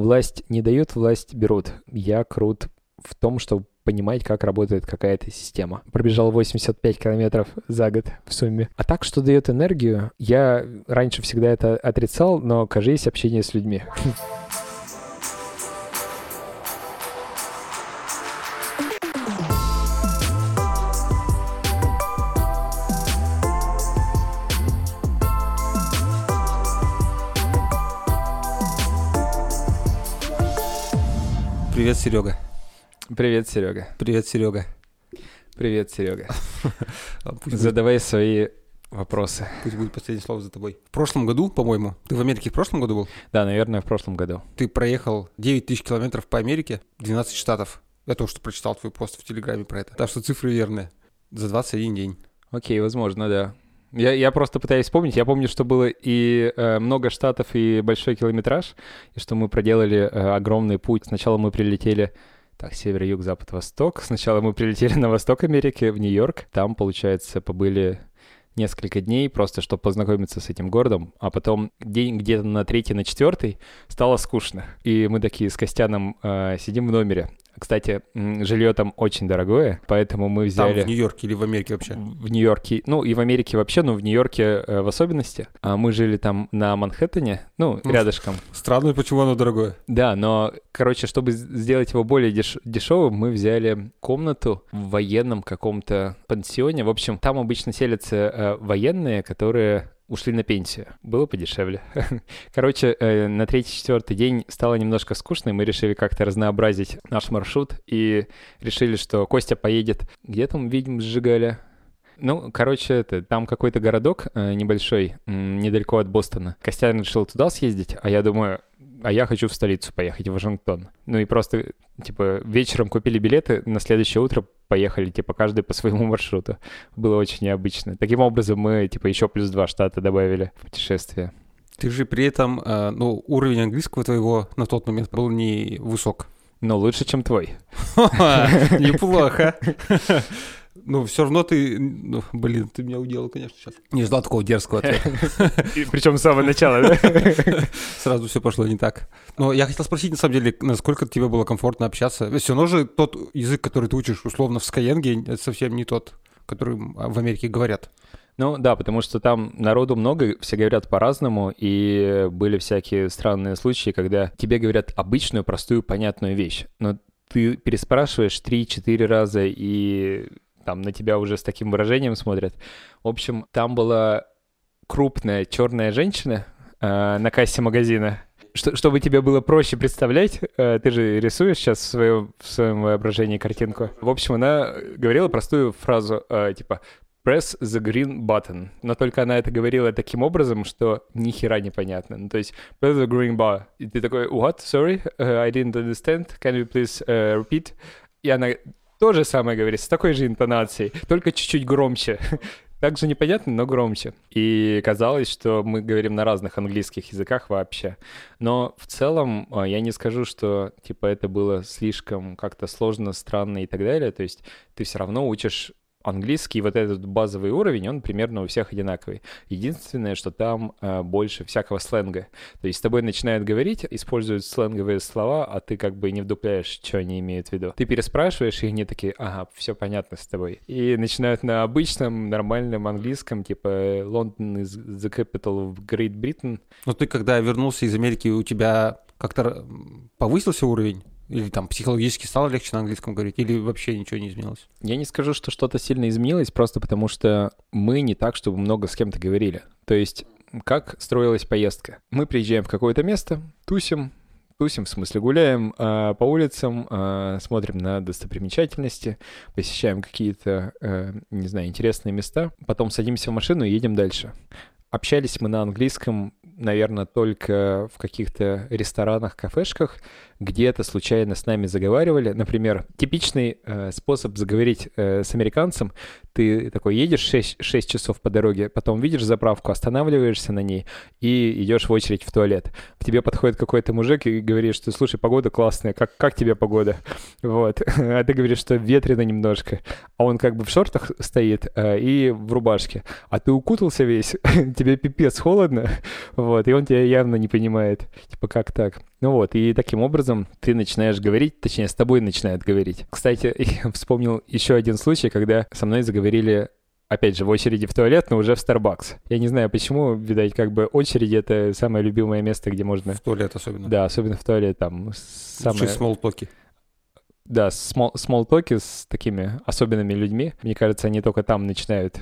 Власть не дают, власть берут. Я крут в том, чтобы понимать, как работает какая-то система. Пробежал 85 километров за год в сумме. А так, что дает энергию, я раньше всегда это отрицал, но, кажется, общение с людьми. Привет, Серега. Привет, Серега. Привет, Серега. Привет, Серега. Задавай свои вопросы. Пусть будет последнее слово за тобой. В прошлом году, по-моему, ты в Америке в прошлом году был? Да, наверное, в прошлом году. Ты проехал 9 тысяч километров по Америке, 12 штатов. Я только что прочитал твой пост в Телеграме про это. Так что цифры верные. За 21 день. Окей, возможно, да. Я, я просто пытаюсь вспомнить. Я помню, что было и э, много штатов, и большой километраж, и что мы проделали э, огромный путь. Сначала мы прилетели так, север, юг, запад, восток. Сначала мы прилетели на восток Америки, в Нью-Йорк. Там, получается, побыли несколько дней, просто чтобы познакомиться с этим городом, а потом день где-то на третий, на четвертый стало скучно. И мы такие с Костяном э, сидим в номере. Кстати, жилье там очень дорогое, поэтому мы взяли... Там в Нью-Йорке или в Америке вообще? В Нью-Йорке, ну и в Америке вообще, но в Нью-Йорке э, в особенности. А мы жили там на Манхэттене, ну, ну рядышком. Странно, почему оно дорогое. Да, но, короче, чтобы сделать его более деш- дешевым, мы взяли комнату в военном каком-то пансионе. В общем, там обычно селятся э, военные, которые ушли на пенсию. Было подешевле. Короче, э, на третий-четвертый день стало немножко скучно, и мы решили как-то разнообразить наш маршрут, и решили, что Костя поедет... Где там, видим, сжигали? Ну, короче, это, там какой-то городок э, небольшой, недалеко от Бостона. Костян решил туда съездить, а я думаю, а я хочу в столицу поехать, в Вашингтон. Ну и просто, типа, вечером купили билеты, на следующее утро поехали, типа, каждый по своему маршруту. Было очень необычно. Таким образом, мы, типа, еще плюс два штата добавили в путешествие. Ты же при этом, э, ну, уровень английского твоего на тот момент был не высок. Но лучше, чем твой. Неплохо. Ну, все равно ты, ну, блин, ты меня уделал, конечно, сейчас. Не ждал такого дерзкого ответа. Причем с самого начала, да? Сразу все пошло не так. Но я хотел спросить, на самом деле, насколько тебе было комфортно общаться? Все равно же тот язык, который ты учишь, условно, в Skyeng, это совсем не тот, который в Америке говорят. Ну да, потому что там народу много, все говорят по-разному, и были всякие странные случаи, когда тебе говорят обычную, простую, понятную вещь, но ты переспрашиваешь 3-4 раза, и там на тебя уже с таким выражением смотрят. В общем, там была крупная черная женщина э, на кассе магазина. Что, чтобы тебе было проще представлять, э, ты же рисуешь сейчас в своем, в своем воображении картинку. В общем, она говорила простую фразу, э, типа press the green button. Но только она это говорила таким образом, что ни хера непонятно. Ну, то есть, press the green bar. И ты такой, what? Sorry, uh, I didn't understand. Can you please uh, repeat? И она то же самое говорит, с такой же интонацией, только чуть-чуть громче. Так же непонятно, но громче. И казалось, что мы говорим на разных английских языках вообще. Но в целом а, я не скажу, что типа это было слишком как-то сложно, странно и так далее. То есть ты все равно учишь английский, вот этот базовый уровень, он примерно у всех одинаковый. Единственное, что там э, больше всякого сленга. То есть с тобой начинают говорить, используют сленговые слова, а ты как бы не вдупляешь, что они имеют в виду. Ты переспрашиваешь, и они такие, ага, все понятно с тобой. И начинают на обычном, нормальном английском, типа Лондон is the capital of Great Britain. Но ты когда вернулся из Америки, у тебя как-то повысился уровень? Или там психологически стало легче на английском говорить? Или вообще ничего не изменилось? Я не скажу, что что-то сильно изменилось, просто потому что мы не так, чтобы много с кем-то говорили. То есть как строилась поездка? Мы приезжаем в какое-то место, тусим, тусим, в смысле гуляем э, по улицам, э, смотрим на достопримечательности, посещаем какие-то, э, не знаю, интересные места, потом садимся в машину и едем дальше. Общались мы на английском, наверное, только в каких-то ресторанах, кафешках, где-то случайно с нами заговаривали. Например, типичный э, способ заговорить э, с американцем. Ты такой едешь 6, 6 часов по дороге, потом видишь заправку, останавливаешься на ней и идешь в очередь в туалет. К тебе подходит какой-то мужик и говорит, что, слушай, погода классная, как, как тебе погода? Вот. А ты говоришь, что ветрено немножко. А он как бы в шортах стоит э, и в рубашке. А ты укутался весь, тебе пипец холодно, вот, и он тебя явно не понимает. Типа, как так? Ну вот, и таким образом ты начинаешь говорить, точнее, с тобой начинают говорить. Кстати, я вспомнил еще один случай, когда со мной заговорили опять же, в очереди в туалет, но уже в Starbucks. Я не знаю, почему, видать, как бы очереди — это самое любимое место, где можно... В туалет особенно. Да, особенно в туалет, там самое... смолтоки. Да, talk с такими особенными людьми. Мне кажется, они только там начинают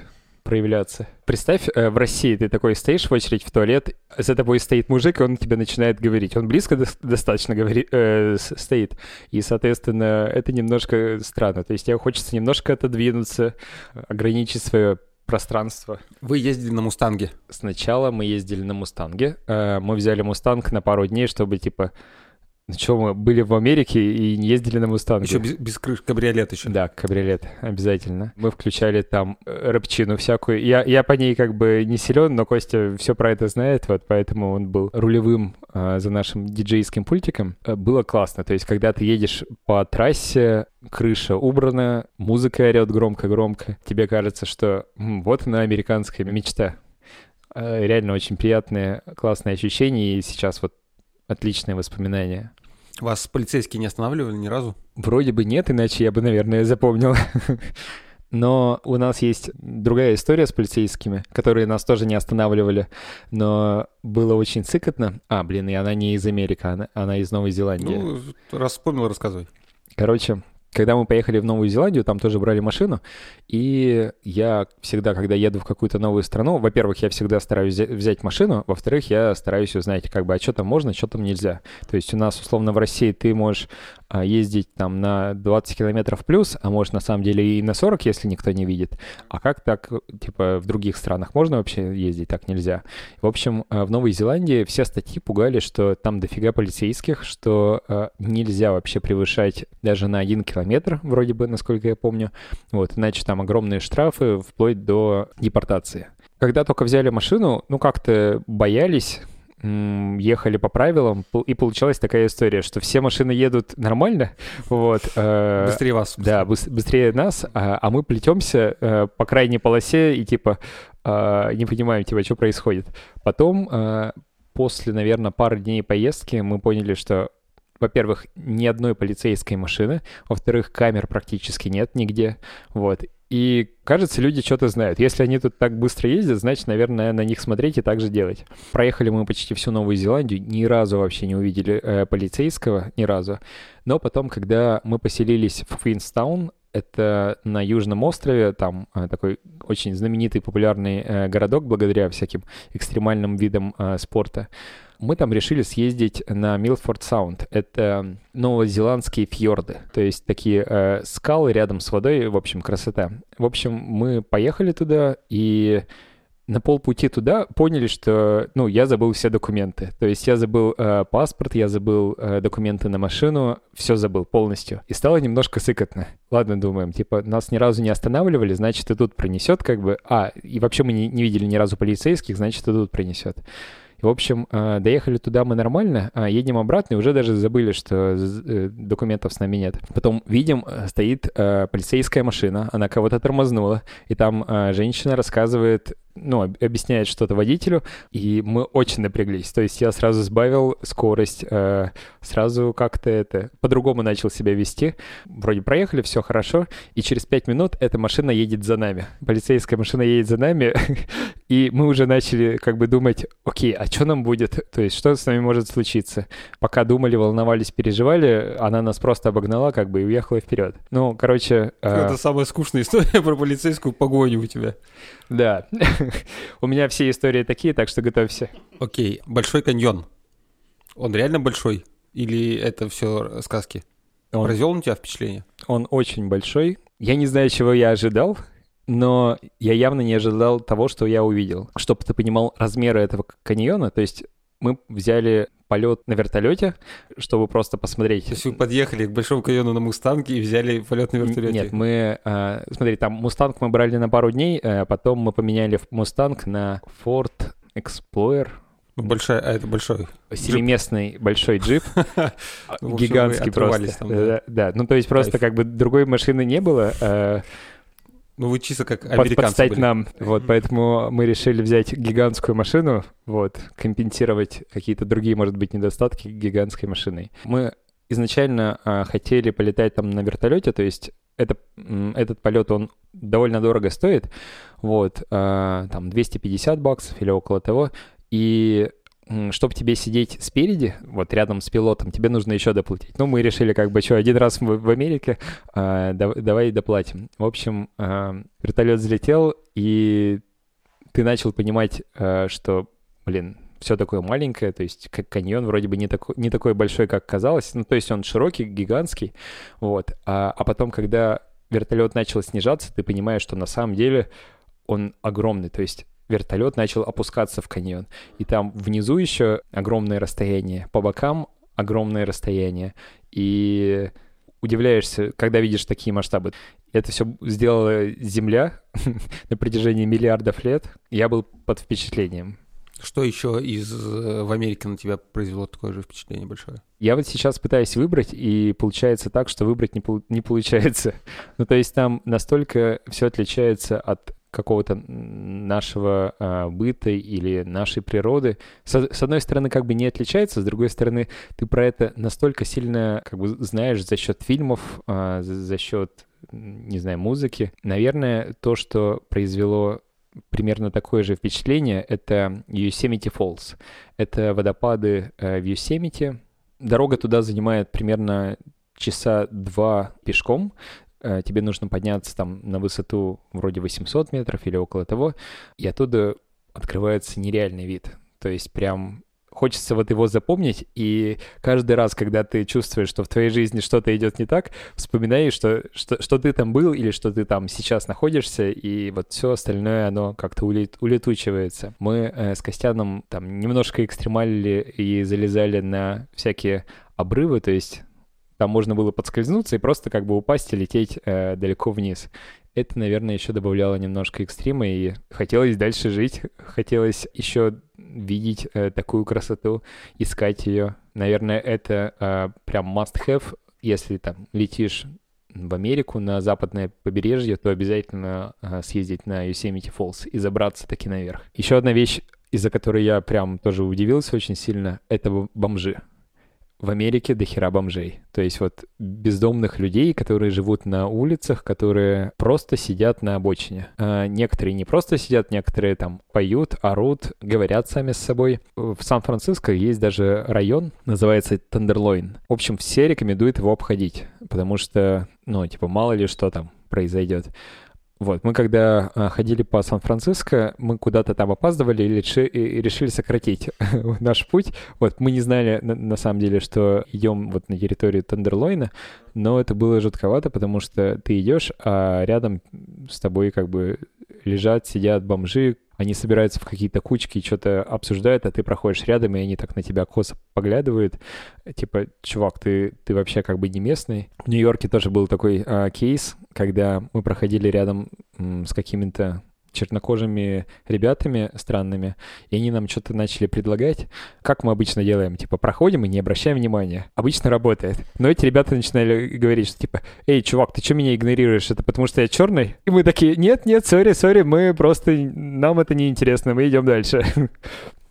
проявляться. Представь, э, в России ты такой стоишь в очередь в туалет, за тобой стоит мужик, и он тебе начинает говорить. Он близко до- достаточно говори, э, стоит. И, соответственно, это немножко странно. То есть тебе хочется немножко отодвинуться, ограничить свое пространство. Вы ездили на Мустанге? Сначала мы ездили на Мустанге. Э, мы взяли Мустанг на пару дней, чтобы, типа, ну что, мы были в Америке и ездили на Мустанге. Еще без, без крыш, кабриолет еще. Да, кабриолет, обязательно. Мы включали там э, рэпчину всякую. Я, я по ней как бы не силен, но Костя все про это знает, вот поэтому он был рулевым э, за нашим диджейским пультиком. Э, было классно, то есть когда ты едешь по трассе, крыша убрана, музыка орет громко-громко, тебе кажется, что м, вот она американская мечта. Э, реально очень приятные, классные ощущения, и сейчас вот отличные воспоминания. Вас полицейские не останавливали ни разу? Вроде бы нет, иначе я бы, наверное, запомнил. Но у нас есть другая история с полицейскими, которые нас тоже не останавливали, но было очень цикотно. А, блин, и она не из Америки, она, она из Новой Зеландии. Ну, раз вспомнил, рассказывай. Короче, когда мы поехали в Новую Зеландию, там тоже брали машину, и я всегда, когда еду в какую-то новую страну, во-первых, я всегда стараюсь взять машину, во-вторых, я стараюсь узнать, как бы, а что там можно, что там нельзя. То есть у нас, условно, в России ты можешь ездить там на 20 километров плюс, а может, на самом деле, и на 40, если никто не видит. А как так, типа, в других странах можно вообще ездить, так нельзя? В общем, а, в Новой Зеландии все статьи пугали, что там дофига полицейских, что а, нельзя вообще превышать даже на один километр, вроде бы, насколько я помню. Вот, иначе там огромные штрафы, вплоть до депортации. Когда только взяли машину, ну, как-то боялись, ехали по правилам, и получилась такая история, что все машины едут нормально, вот. Э, быстрее вас. Да, быстрее нас, а, а мы плетемся э, по крайней полосе и типа э, не понимаем, типа, что происходит. Потом, после, наверное, пары дней поездки, мы поняли, что во-первых, ни одной полицейской машины, во-вторых, камер практически нет нигде, вот. И, кажется, люди что-то знают. Если они тут так быстро ездят, значит, наверное, на них смотреть и так же делать. Проехали мы почти всю Новую Зеландию, ни разу вообще не увидели э, полицейского, ни разу. Но потом, когда мы поселились в Квинстаун, это на Южном острове, там э, такой очень знаменитый, популярный э, городок благодаря всяким экстремальным видам э, спорта, мы там решили съездить на Милфорд Саунд. Это новозеландские фьорды, то есть такие э, скалы рядом с водой, в общем, красота. В общем, мы поехали туда и на полпути туда поняли, что, ну, я забыл все документы. То есть я забыл э, паспорт, я забыл э, документы на машину, все забыл полностью. И стало немножко сыкотно. Ладно, думаем, типа, нас ни разу не останавливали, значит, и тут пронесет как бы... А, и вообще мы не, не видели ни разу полицейских, значит, и тут пронесет. И, в общем, э, доехали туда мы нормально, а едем обратно и уже даже забыли, что э, документов с нами нет. Потом видим, э, стоит полицейская машина, она кого-то тормознула, и там женщина рассказывает ну, объясняет что-то водителю, и мы очень напряглись. То есть я сразу сбавил скорость, э, сразу как-то это по-другому начал себя вести. Вроде проехали, все хорошо, и через пять минут эта машина едет за нами. Полицейская машина едет за нами, и мы уже начали как бы думать, окей, а что нам будет? То есть что с нами может случиться? Пока думали, волновались, переживали, она нас просто обогнала как бы и уехала вперед. Ну, короче... Э... Это самая скучная история про полицейскую погоню у тебя. Да. У меня все истории такие, так что готовься. Окей, Большой каньон. Он реально большой? Или это все сказки? Он... Произвел на тебя впечатление? Он очень большой. Я не знаю, чего я ожидал, но я явно не ожидал того, что я увидел. Чтобы ты понимал размеры этого каньона, то есть мы взяли полет на вертолете, чтобы просто посмотреть. То есть вы подъехали к Большому каньону на Мустанге и взяли полет на вертолете? Нет, мы... Э, смотри, там Мустанг мы брали на пару дней, э, потом мы поменяли Мустанг на Ford Explorer. Большой, а это большой. Семиместный джип. большой джип. Гигантский просто. Да, ну то есть просто как бы другой машины не было. Ну, вы чисто как под- американцы подстать были. нам. Вот, поэтому мы решили взять гигантскую машину, вот, компенсировать какие-то другие, может быть, недостатки гигантской машиной. Мы изначально а, хотели полетать там на вертолете, то есть это, этот полет, он довольно дорого стоит, вот, а, там 250 баксов или около того, и чтобы тебе сидеть спереди, вот рядом с пилотом, тебе нужно еще доплатить. Ну, мы решили, как бы, что, один раз в, в Америке, а, дав- давай доплатим. В общем, а, вертолет взлетел, и ты начал понимать, а, что, блин, все такое маленькое, то есть как каньон вроде бы не такой, не такой большой, как казалось. Ну, то есть он широкий, гигантский, вот. А, а потом, когда вертолет начал снижаться, ты понимаешь, что на самом деле он огромный, то есть вертолет начал опускаться в каньон. И там внизу еще огромное расстояние, по бокам огромное расстояние. И удивляешься, когда видишь такие масштабы. Это все сделала Земля на протяжении миллиардов лет. Я был под впечатлением. Что еще из э, в Америке на тебя произвело такое же впечатление большое? Я вот сейчас пытаюсь выбрать, и получается так, что выбрать не, пол- не получается. Ну, то есть там настолько все отличается от какого-то нашего а, быта или нашей природы. С, с одной стороны, как бы не отличается, с другой стороны, ты про это настолько сильно как бы знаешь за счет фильмов, а, за, за счет, не знаю, музыки. Наверное, то, что произвело примерно такое же впечатление, это Yosemite Falls. Это водопады э, в Yosemite. Дорога туда занимает примерно часа два пешком. Э, Тебе нужно подняться там на высоту вроде 800 метров или около того, и оттуда открывается нереальный вид. То есть прям хочется вот его запомнить, и каждый раз, когда ты чувствуешь, что в твоей жизни что-то идет не так, вспоминай, что, что, что ты там был или что ты там сейчас находишься, и вот все остальное, оно как-то улет, улетучивается. Мы э, с Костяном там немножко экстремалили и залезали на всякие обрывы, то есть там можно было подскользнуться и просто как бы упасть и лететь э, далеко вниз. Это, наверное, еще добавляло немножко экстрима, и хотелось дальше жить, хотелось еще видеть э, такую красоту, искать ее. Наверное, это э, прям must-have, если там летишь в Америку на западное побережье, то обязательно э, съездить на Yosemite Falls и забраться таки наверх. Еще одна вещь, из-за которой я прям тоже удивился очень сильно, это бомжи в Америке до хера бомжей. То есть вот бездомных людей, которые живут на улицах, которые просто сидят на обочине. А некоторые не просто сидят, некоторые там поют, орут, говорят сами с собой. В Сан-Франциско есть даже район, называется Тендерлойн. В общем, все рекомендуют его обходить, потому что, ну, типа, мало ли что там произойдет. Вот, мы когда а, ходили по Сан-Франциско, мы куда-то там опаздывали и, реши, и решили сократить наш путь. Вот, мы не знали на, самом деле, что идем вот на территорию Тендерлойна, но это было жутковато, потому что ты идешь, а рядом с тобой как бы лежат, сидят бомжи, они собираются в какие-то кучки, что-то обсуждают, а ты проходишь рядом, и они так на тебя косо поглядывают. Типа, чувак, ты, ты вообще как бы не местный. В Нью-Йорке тоже был такой а, кейс, когда мы проходили рядом с какими-то чернокожими ребятами странными, и они нам что-то начали предлагать. Как мы обычно делаем? Типа, проходим и не обращаем внимания. Обычно работает. Но эти ребята начинали говорить, что типа, эй, чувак, ты что меня игнорируешь? Это потому что я черный? И мы такие, нет, нет, сори, сори, мы просто, нам это не интересно, мы идем дальше.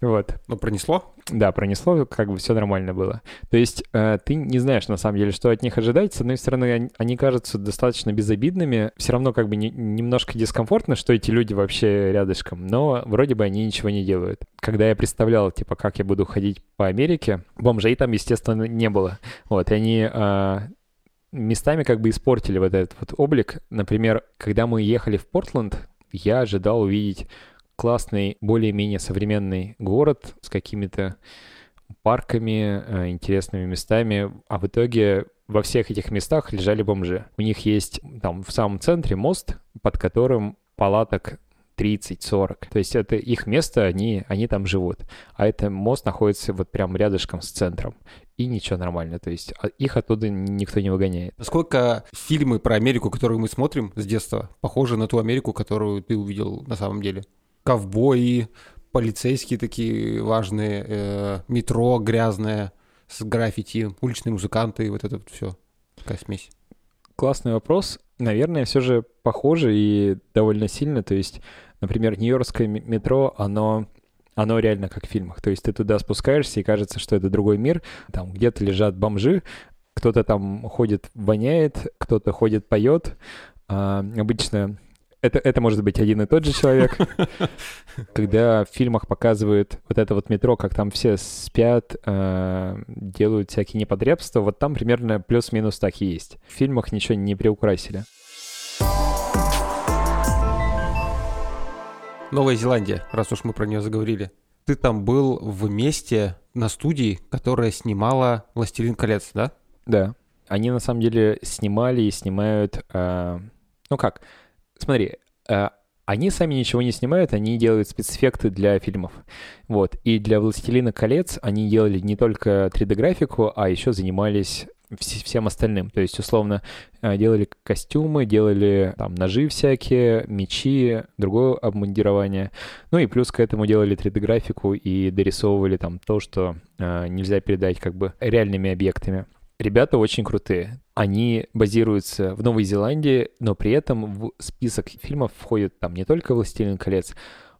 Вот. Ну, пронесло? Да, пронесло, как бы все нормально было. То есть э, ты не знаешь, на самом деле, что от них ожидать. С одной стороны, они, они кажутся достаточно безобидными. Все равно как бы не, немножко дискомфортно, что эти люди вообще рядышком, но вроде бы они ничего не делают. Когда я представлял, типа, как я буду ходить по Америке, бомжей там, естественно, не было. Вот, и они... Э, местами как бы испортили вот этот вот облик. Например, когда мы ехали в Портленд, я ожидал увидеть классный, более-менее современный город с какими-то парками, э, интересными местами, а в итоге во всех этих местах лежали бомжи. У них есть там в самом центре мост, под которым палаток 30-40. То есть это их место, они, они там живут. А это мост находится вот прям рядышком с центром. И ничего нормально. То есть а, их оттуда никто не выгоняет. Насколько фильмы про Америку, которые мы смотрим с детства, похожи на ту Америку, которую ты увидел на самом деле? Ковбои, полицейские такие важные, э, метро грязное с граффити, уличные музыканты, вот это вот все. Такая смесь. Классный вопрос. Наверное, все же похоже и довольно сильно. То есть, например, Нью-Йоркское метро, оно оно реально как в фильмах. То есть ты туда спускаешься, и кажется, что это другой мир. Там где-то лежат бомжи, кто-то там ходит, воняет, кто-то ходит, поет. А, обычно это, это может быть один и тот же человек. Когда в фильмах показывают вот это вот метро, как там все спят, э, делают всякие непотребства, вот там примерно плюс-минус так и есть. В фильмах ничего не приукрасили. Новая Зеландия, раз уж мы про нее заговорили. Ты там был в месте на студии, которая снимала «Властелин колец», да? Да. Они на самом деле снимали и снимают... Э, ну как? Смотри, э, они сами ничего не снимают, они делают спецэффекты для фильмов. Вот. И для «Властелина колец» они делали не только 3D-графику, а еще занимались всем остальным. То есть, условно, э, делали костюмы, делали там ножи всякие, мечи, другое обмундирование. Ну и плюс к этому делали 3D-графику и дорисовывали там то, что э, нельзя передать как бы реальными объектами. Ребята очень крутые. Они базируются в Новой Зеландии, но при этом в список фильмов входит там не только «Властелин колец»,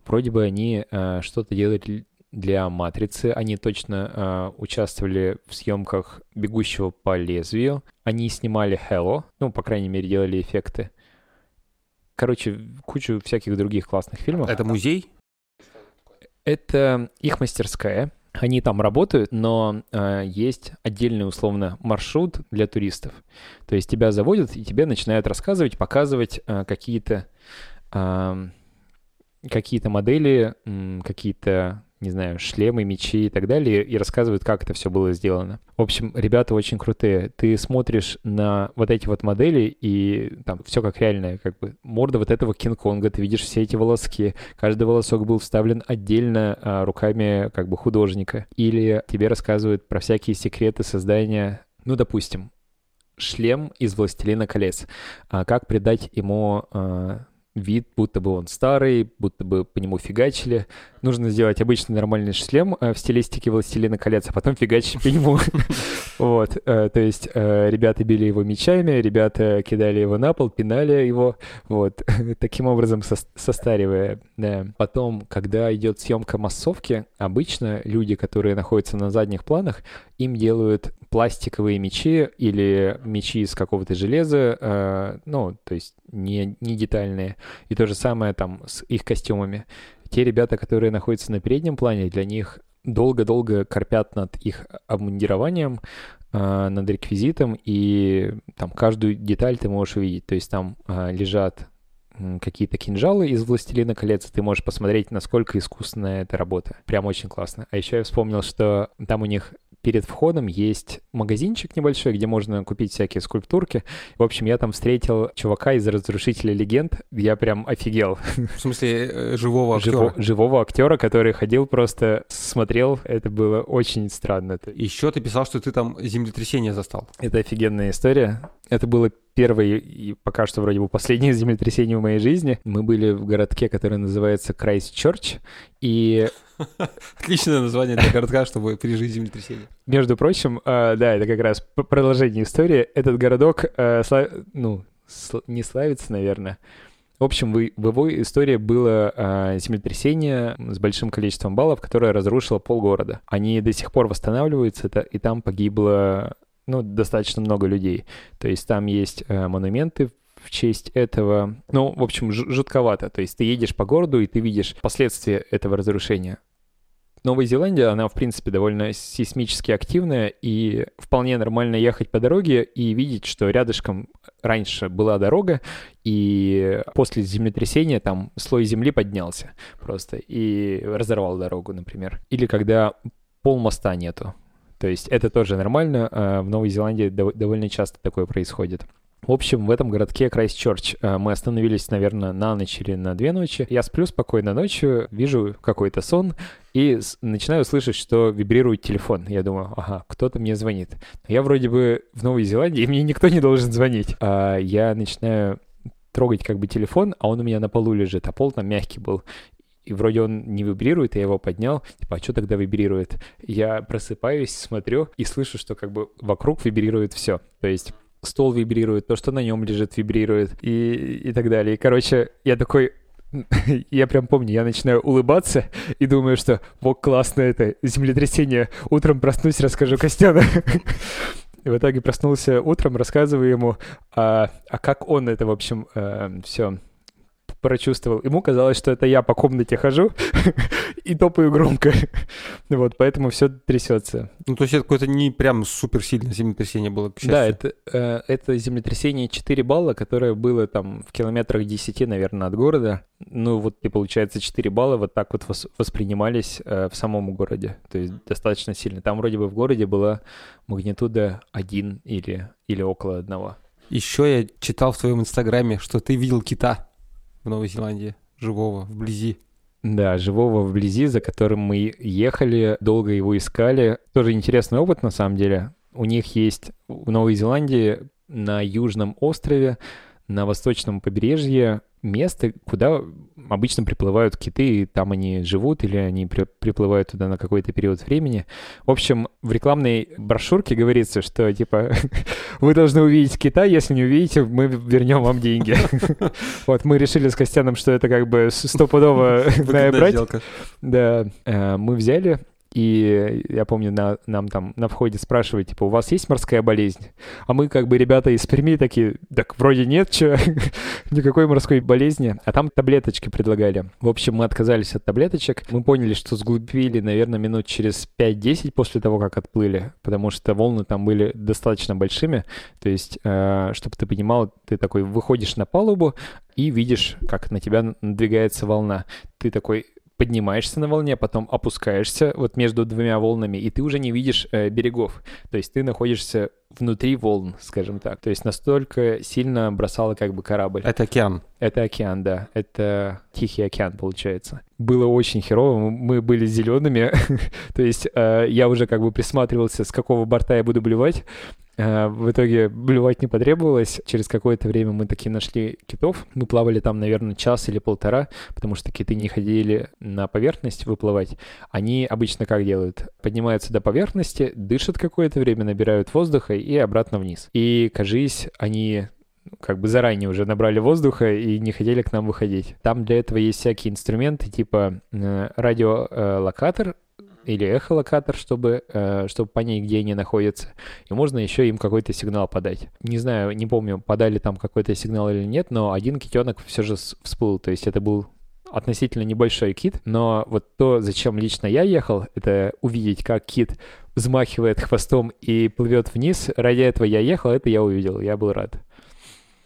вроде бы они э, что-то делали для «Матрицы». Они точно э, участвовали в съемках «Бегущего по лезвию». Они снимали «Hello», ну, по крайней мере, делали эффекты. Короче, кучу всяких других классных фильмов. Это музей? Это их мастерская. Они там работают, но э, есть отдельный условно маршрут для туристов. То есть тебя заводят и тебе начинают рассказывать, показывать э, какие-то э, какие-то модели, э, какие-то не знаю, шлемы, мечи и так далее, и рассказывают, как это все было сделано. В общем, ребята очень крутые. Ты смотришь на вот эти вот модели, и там все как реальное, как бы морда вот этого Кинг-Конга, ты видишь все эти волоски, каждый волосок был вставлен отдельно а, руками как бы художника. Или тебе рассказывают про всякие секреты создания, ну, допустим, шлем из «Властелина колец». А как придать ему а, вид, будто бы он старый, будто бы по нему фигачили. Нужно сделать обычный нормальный шлем э, в стилистике «Властелина колец», а потом фигачить по нему. Вот, э, то есть э, ребята били его мечами, ребята кидали его на пол, пинали его, вот, таким образом состаривая, да. Потом, когда идет съемка массовки, обычно люди, которые находятся на задних планах, им делают пластиковые мечи или мечи из какого-то железа, ну, то есть не, не детальные. И то же самое там с их костюмами. Те ребята, которые находятся на переднем плане, для них долго-долго корпят над их обмундированием, э, над реквизитом, и там каждую деталь ты можешь увидеть. То есть там э, лежат какие-то кинжалы из «Властелина колец», ты можешь посмотреть, насколько искусственная эта работа. Прям очень классно. А еще я вспомнил, что там у них перед входом есть магазинчик небольшой, где можно купить всякие скульптурки. В общем, я там встретил чувака из «Разрушителя легенд». Я прям офигел. В смысле, э, живого актера? Живо, живого актера, который ходил просто, смотрел. Это было очень странно. Еще ты писал, что ты там землетрясение застал. Это офигенная история. Это было первое и пока что вроде бы последнее землетрясение в моей жизни. Мы были в городке, который называется Крайстчерч, и Отличное название для городка, чтобы пережить землетрясение. Между прочим, э, да, это как раз продолжение истории. Этот городок, э, ну, не славится, наверное. В общем, в, в его истории было э, землетрясение с большим количеством баллов, которое разрушило полгорода. Они до сих пор восстанавливаются, это, и там погибло ну, достаточно много людей. То есть там есть э, монументы в честь этого. Ну, в общем, жутковато. То есть ты едешь по городу, и ты видишь последствия этого разрушения. Новая Зеландия, она, в принципе, довольно сейсмически активная, и вполне нормально ехать по дороге и видеть, что рядышком раньше была дорога, и после землетрясения там слой земли поднялся просто и разорвал дорогу, например. Или когда пол моста нету. То есть это тоже нормально, а в Новой Зеландии довольно часто такое происходит. В общем, в этом городке Крайстчерч э, мы остановились, наверное, на ночь или на две ночи. Я сплю спокойно ночью, вижу какой-то сон и начинаю слышать, что вибрирует телефон. Я думаю, ага, кто-то мне звонит. Я вроде бы в Новой Зеландии, и мне никто не должен звонить. А я начинаю трогать как бы телефон, а он у меня на полу лежит, а пол там мягкий был. И вроде он не вибрирует, я его поднял. Типа, а что тогда вибрирует? Я просыпаюсь, смотрю и слышу, что как бы вокруг вибрирует все. То есть стол вибрирует, то, что на нем лежит, вибрирует и, и так далее. И, короче, я такой, я прям помню, я начинаю улыбаться и думаю, что вот классно это землетрясение. Утром проснусь, расскажу Костяну. И в итоге проснулся утром, рассказываю ему, а, а как он это, в общем, э, все прочувствовал. Ему казалось, что это я по комнате хожу и топаю громко. вот, поэтому все трясется. Ну, то есть это какое-то не прям суперсильное землетрясение было, к счастью. Да, это, э, это землетрясение 4 балла, которое было там в километрах 10, наверное, от города. Ну, вот, и получается 4 балла вот так вот воспринимались э, в самом городе. То есть достаточно сильно. Там вроде бы в городе была магнитуда 1 или, или около одного. Еще я читал в твоем инстаграме, что ты видел кита в Новой Зеландии, живого, вблизи. Да, живого вблизи, за которым мы ехали, долго его искали. Тоже интересный опыт, на самом деле. У них есть в Новой Зеландии на южном острове, на восточном побережье место, куда обычно приплывают киты, и там они живут, или они при, приплывают туда на какой-то период времени. В общем, в рекламной брошюрке говорится, что, типа, вы должны увидеть кита, если не увидите, мы вернем вам деньги. Вот, мы решили с Костяном, что это как бы стопудово брать. Да, э, мы взяли, и я помню, на, нам там на входе спрашивают, типа, у вас есть морская болезнь? А мы как бы ребята из Перми такие, так вроде нет, что, никакой морской болезни. А там таблеточки предлагали. В общем, мы отказались от таблеточек. Мы поняли, что сглупили, наверное, минут через 5-10 после того, как отплыли, потому что волны там были достаточно большими. То есть, э, чтобы ты понимал, ты такой выходишь на палубу и видишь, как на тебя надвигается волна. Ты такой поднимаешься на волне, потом опускаешься вот между двумя волнами, и ты уже не видишь э, берегов. То есть ты находишься внутри волн, скажем так. То есть настолько сильно бросало как бы корабль. Это океан. Это океан, да. Это Тихий океан, получается. Было очень херово. Мы были зелеными. То есть э, я уже как бы присматривался, с какого борта я буду блевать. Э, в итоге блевать не потребовалось. Через какое-то время мы таки нашли китов. Мы плавали там, наверное, час или полтора, потому что киты не ходили на поверхность выплывать. Они обычно как делают? Поднимаются до поверхности, дышат какое-то время, набирают воздуха и обратно вниз. И, кажись, они как бы заранее уже набрали воздуха и не хотели к нам выходить. Там для этого есть всякие инструменты, типа э, радиолокатор или эхолокатор, чтобы, э, чтобы понять, где они находятся. И можно еще им какой-то сигнал подать. Не знаю, не помню, подали там какой-то сигнал или нет, но один китенок все же всплыл. То есть это был относительно небольшой кит, но вот то, зачем лично я ехал, это увидеть, как кит взмахивает хвостом и плывет вниз. Ради этого я ехал, это я увидел, я был рад.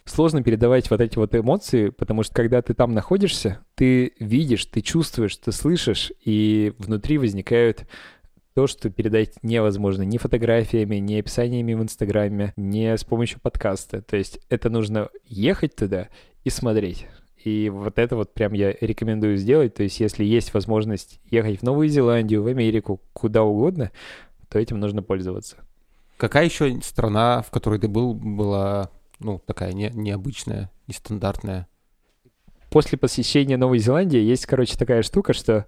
Сложно передавать вот эти вот эмоции, потому что когда ты там находишься, ты видишь, ты чувствуешь, ты слышишь, и внутри возникают то, что передать невозможно ни фотографиями, ни описаниями в Инстаграме, ни с помощью подкаста. То есть это нужно ехать туда и смотреть. И вот это вот прям я рекомендую сделать. То есть если есть возможность ехать в Новую Зеландию, в Америку, куда угодно, то этим нужно пользоваться. Какая еще страна, в которой ты был, была ну, такая не, необычная, нестандартная? После посещения Новой Зеландии есть, короче, такая штука, что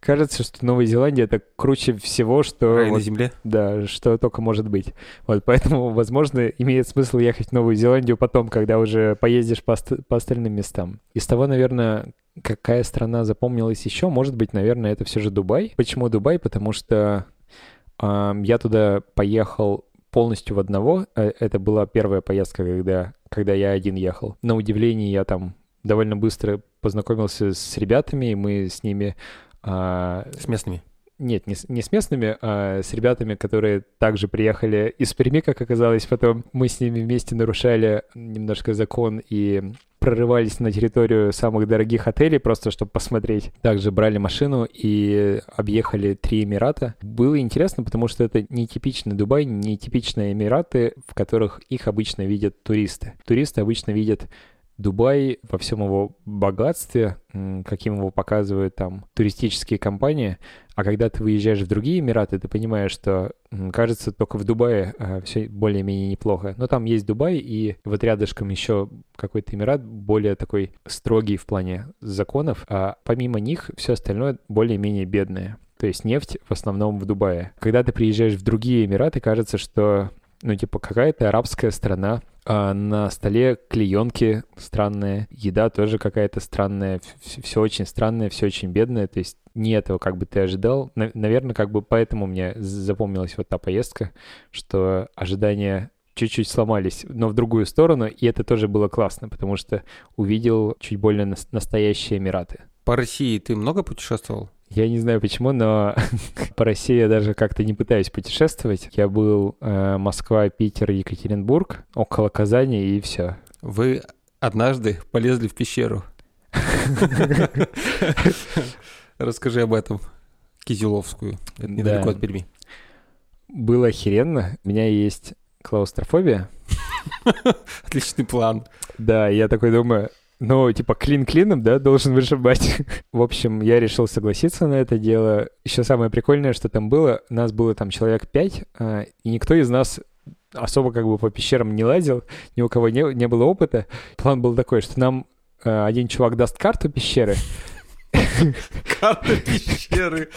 кажется, что Новая Зеландия это круче всего, что... Рай вот, на земле? Да, что только может быть. Вот, поэтому, возможно, имеет смысл ехать в Новую Зеландию потом, когда уже поездишь по, по остальным местам. Из того, наверное, какая страна запомнилась еще, может быть, наверное, это все же Дубай. Почему Дубай? Потому что э, я туда поехал полностью в одного. Э, это была первая поездка, когда, когда я один ехал. На удивление я там довольно быстро познакомился с ребятами, и мы с ними а, с местными? Нет, не с, не с местными, а с ребятами, которые также приехали из Перми, как оказалось потом. Мы с ними вместе нарушали немножко закон и прорывались на территорию самых дорогих отелей, просто чтобы посмотреть. Также брали машину и объехали три Эмирата. Было интересно, потому что это нетипичный Дубай, нетипичные Эмираты, в которых их обычно видят туристы. Туристы обычно видят Дубай во всем его богатстве, каким его показывают там туристические компании, а когда ты выезжаешь в другие Эмираты, ты понимаешь, что, кажется, только в Дубае а, все более-менее неплохо. Но там есть Дубай, и вот рядышком еще какой-то Эмират более такой строгий в плане законов, а помимо них все остальное более-менее бедное. То есть нефть в основном в Дубае. Когда ты приезжаешь в другие Эмираты, кажется, что ну, типа, какая-то арабская страна, а на столе клеенки странные, еда тоже какая-то странная, все очень странное, все очень бедное, то есть не этого как бы ты ожидал. Наверное, как бы поэтому мне запомнилась вот та поездка, что ожидания чуть-чуть сломались, но в другую сторону, и это тоже было классно, потому что увидел чуть более настоящие Эмираты. По России ты много путешествовал? Я не знаю почему, но по России я даже как-то не пытаюсь путешествовать. Я был э, Москва, Питер, Екатеринбург, около Казани и все. Вы однажды полезли в пещеру. Расскажи об этом. Кизеловскую. Это недалеко от Перми. Было охеренно. У меня есть клаустрофобия. Отличный план. Да, я такой думаю, ну, типа, клин клином, да, должен вышибать. в общем, я решил согласиться на это дело. Еще самое прикольное, что там было, нас было там человек пять, а, и никто из нас особо как бы по пещерам не лазил, ни у кого не, не было опыта. План был такой, что нам а, один чувак даст карту пещеры, Карта пещеры.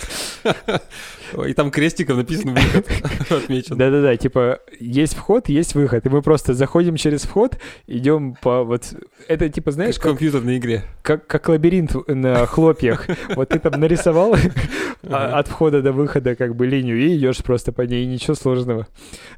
И там крестиком написано выход отмечен. Да-да-да, типа есть вход, есть выход. И мы просто заходим через вход, идем по вот... Это типа, знаешь... Как в компьютерной игре. Как, как лабиринт на хлопьях. Вот ты там нарисовал от входа до выхода как бы линию и идешь просто по ней, ничего сложного.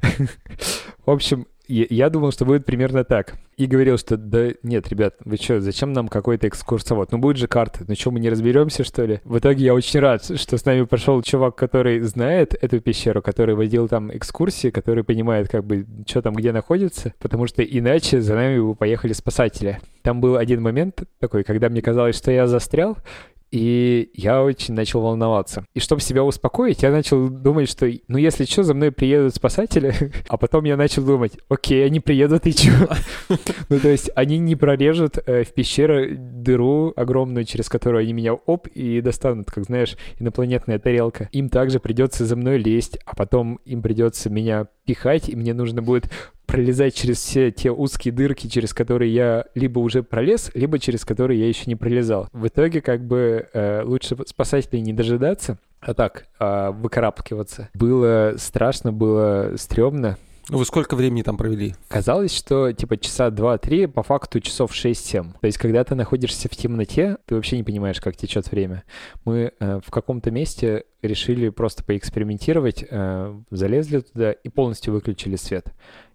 В общем, я думал, что будет примерно так. И говорил, что да нет, ребят, вы что, зачем нам какой-то экскурсовод? Ну будет же карта, ну что, мы не разберемся, что ли? В итоге я очень рад, что с нами пошел чувак, который знает эту пещеру, который водил там экскурсии, который понимает, как бы, что там где находится, потому что иначе за нами бы поехали спасатели. Там был один момент такой, когда мне казалось, что я застрял, и я очень начал волноваться. И чтобы себя успокоить, я начал думать, что, ну, если что, за мной приедут спасатели. а потом я начал думать, окей, они приедут и что? ну, то есть они не прорежут э, в пещеру дыру огромную, через которую они меня оп и достанут, как, знаешь, инопланетная тарелка. Им также придется за мной лезть, а потом им придется меня пихать, и мне нужно будет пролезать через все те узкие дырки, через которые я либо уже пролез, либо через которые я еще не пролезал. В итоге как бы э, лучше спасателей не дожидаться, а так э, выкарабкиваться. Было страшно, было стрёмно. Ну, вы сколько времени там провели? Казалось, что типа часа два-три, по факту часов 6-7. То есть, когда ты находишься в темноте, ты вообще не понимаешь, как течет время. Мы э, в каком-то месте решили просто поэкспериментировать, э, залезли туда и полностью выключили свет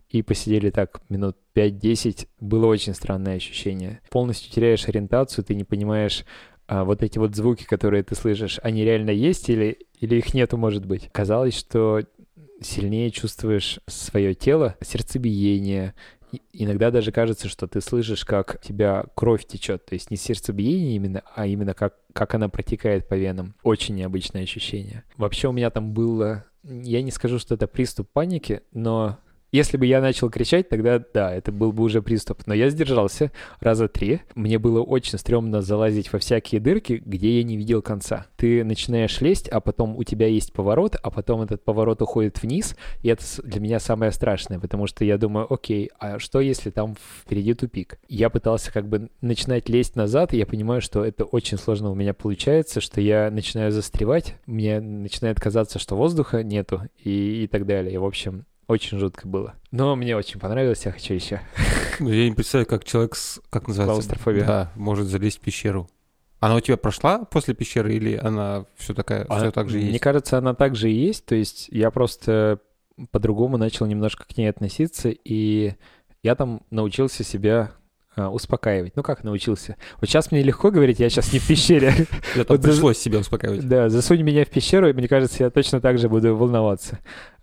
и посидели так минут 5-10, было очень странное ощущение. Полностью теряешь ориентацию, ты не понимаешь, а вот эти вот звуки, которые ты слышишь, они реально есть или, или их нету, может быть. Казалось, что сильнее чувствуешь свое тело, сердцебиение. И иногда даже кажется, что ты слышишь, как у тебя кровь течет. То есть не сердцебиение именно, а именно как, как она протекает по венам. Очень необычное ощущение. Вообще у меня там было... Я не скажу, что это приступ паники, но если бы я начал кричать, тогда да, это был бы уже приступ. Но я сдержался раза три. Мне было очень стрёмно залазить во всякие дырки, где я не видел конца. Ты начинаешь лезть, а потом у тебя есть поворот, а потом этот поворот уходит вниз, и это для меня самое страшное, потому что я думаю, окей, а что если там впереди тупик? Я пытался как бы начинать лезть назад, и я понимаю, что это очень сложно у меня получается, что я начинаю застревать, мне начинает казаться, что воздуха нету, и, и так далее. И, в общем, очень жутко было. Но мне очень понравилось, я хочу еще. Ну, я не представляю, как человек с... Как называется? Клаустрофобия. Да, может залезть в пещеру. Она у тебя прошла после пещеры или она все такая, а, все так же есть? Мне кажется, она так же и есть. То есть я просто по-другому начал немножко к ней относиться, и я там научился себя а, успокаивать. Ну как научился? Вот сейчас мне легко говорить, я сейчас не в пещере. Это пришлось себя успокаивать. Да, засунь меня в пещеру, и мне кажется, я точно так же буду волноваться.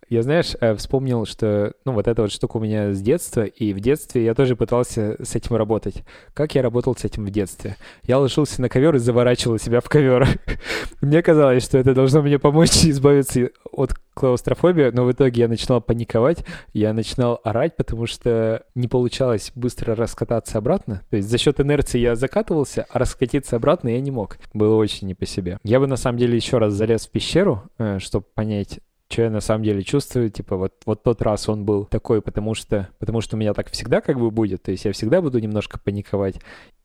Я, знаешь, э, вспомнил, что, ну, вот эта вот штука у меня с детства, и в детстве я тоже пытался с этим работать. Как я работал с этим в детстве? Я ложился на ковер и заворачивал себя в ковер. мне казалось, что это должно мне помочь избавиться от клаустрофобии, но в итоге я начинал паниковать, я начинал орать, потому что не получалось быстро раскататься обратно. То есть за счет инерции я закатывался, а раскатиться обратно я не мог. Было очень не по себе. Я бы на самом деле еще раз залез в пещеру, э, чтобы понять, что я на самом деле чувствую, типа вот, вот тот раз он был такой, потому что, потому что у меня так всегда как бы будет, то есть я всегда буду немножко паниковать,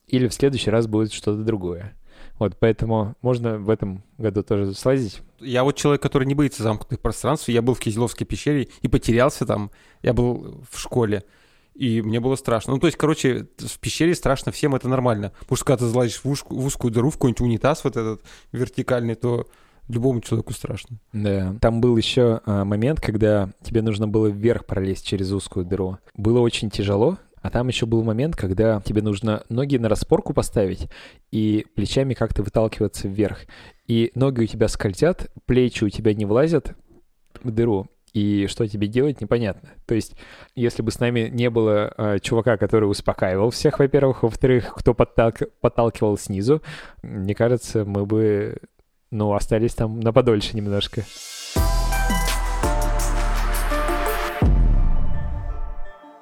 или в следующий раз будет что-то другое. Вот, поэтому можно в этом году тоже слазить. Я вот человек, который не боится замкнутых пространств. Я был в Кизиловской пещере и потерялся там. Я был в школе. И мне было страшно. Ну, то есть, короче, в пещере страшно всем, это нормально. Потому что когда ты залазишь в узкую дыру, в какой-нибудь унитаз вот этот вертикальный, то любому человеку страшно. Да. Там был еще а, момент, когда тебе нужно было вверх пролезть через узкую дыру. Было очень тяжело, а там еще был момент, когда тебе нужно ноги на распорку поставить и плечами как-то выталкиваться вверх. И ноги у тебя скользят, плечи у тебя не влазят в дыру. И что тебе делать, непонятно. То есть, если бы с нами не было э, чувака, который успокаивал всех, во-первых, во-вторых, кто подталк... подталкивал снизу, мне кажется, мы бы, ну, остались там на подольше немножко.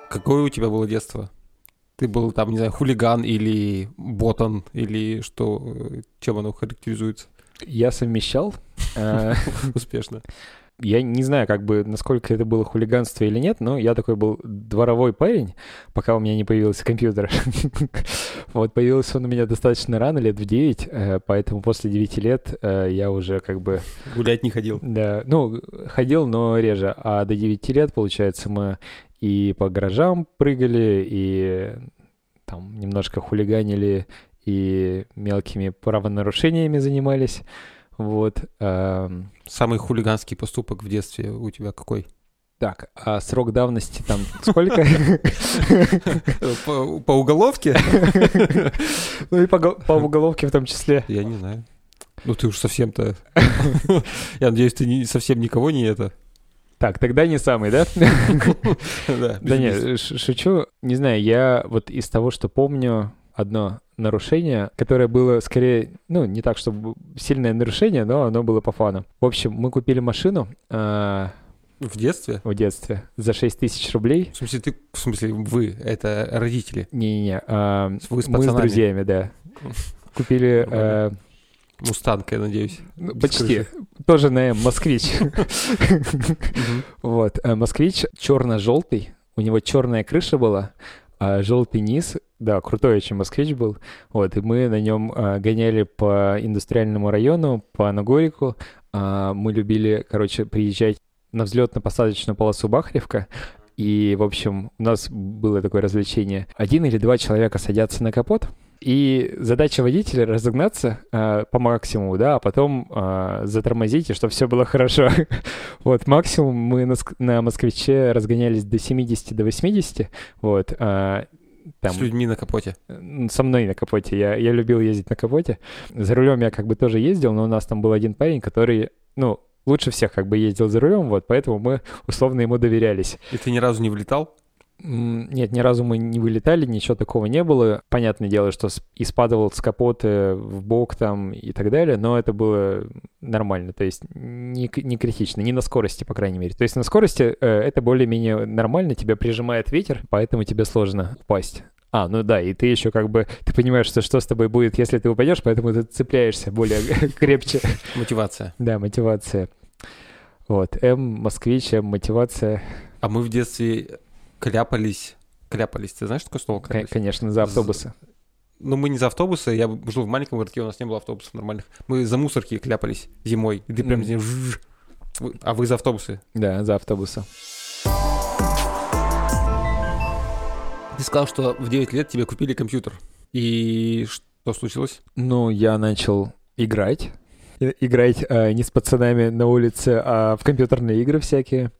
Какое у тебя было детство? Ты был там, не знаю, хулиган или ботан, или что, чем оно характеризуется? Я совмещал. э, Успешно. Я не знаю, как бы, насколько это было хулиганство или нет, но я такой был дворовой парень, пока у меня не появился компьютер. Вот, появился он у меня достаточно рано, лет в 9, э, поэтому после 9 лет э, я уже как бы... Гулять не ходил. Да, ну, ходил, но реже. А до 9 лет, получается, мы и по гаражам прыгали, и там немножко хулиганили, и мелкими правонарушениями занимались. Вот. эм, Самый хулиганский поступок в детстве у тебя какой? Так, а срок давности там сколько? По, уголовке? Ну и по го- по уголовке в том числе. Я не знаю. Ну ты уж совсем-то... Я надеюсь, ты совсем никого не это... Так, тогда не самый, да? Да, Да без- не, ш- шучу. Не знаю, я вот из того, что помню, одно нарушение, которое было скорее, ну, не так, чтобы сильное нарушение, но оно было по фану. В общем, мы купили машину а, В детстве? в детстве за 6 тысяч рублей. В смысле, ты, в смысле, вы, это родители. Не-не-не, а, Вы с мы с пацанами. друзьями, да. Купили а, Мустанг, я надеюсь. ну, почти. крыши. Тоже на М, москвич. Вот, э, москвич черно-желтый, у него черная крыша была, а желтый низ, да, крутой очень москвич был. Вот, и мы на нем а, гоняли по индустриальному району, по Нагорику. А, мы любили, короче, приезжать на взлетно-посадочную полосу Бахревка. И, в общем, у нас было такое развлечение. Один или два человека садятся на капот, и задача водителя разогнаться а, по максимуму, да, а потом а, затормозить, и чтобы все было хорошо. вот, максимум мы на, на москвиче разгонялись до 70, до 80, вот, а, там, С людьми на капоте. со мной на капоте, я, я любил ездить на капоте. За рулем я как бы тоже ездил, но у нас там был один парень, который, ну, лучше всех как бы ездил за рулем, вот, поэтому мы условно ему доверялись. И ты ни разу не влетал? Нет, ни разу мы не вылетали, ничего такого не было. Понятное дело, что и спадывал с капота в бок там и так далее, но это было нормально, то есть не, не критично, не на скорости, по крайней мере. То есть на скорости э, это более-менее нормально, тебя прижимает ветер, поэтому тебе сложно упасть. А, ну да, и ты еще как бы, ты понимаешь, что, что с тобой будет, если ты упадешь, поэтому ты цепляешься более крепче. Мотивация. Да, мотивация. Вот, М, москвич, М, мотивация, А мы в детстве кляпались. Кляпались. Ты знаешь, такое слово кляпались? конечно, за автобусы. Ну, мы не за автобусы. Я жил в маленьком городке, у нас не было автобусов нормальных. Мы за мусорки кляпались зимой. И ты прям. Вы- А вы за автобусы? Да, за автобусы. Ты сказал, что в 9 лет тебе купили компьютер. И что случилось? Ну, я начал играть. Играть а, не с пацанами на улице, а в компьютерные игры всякие.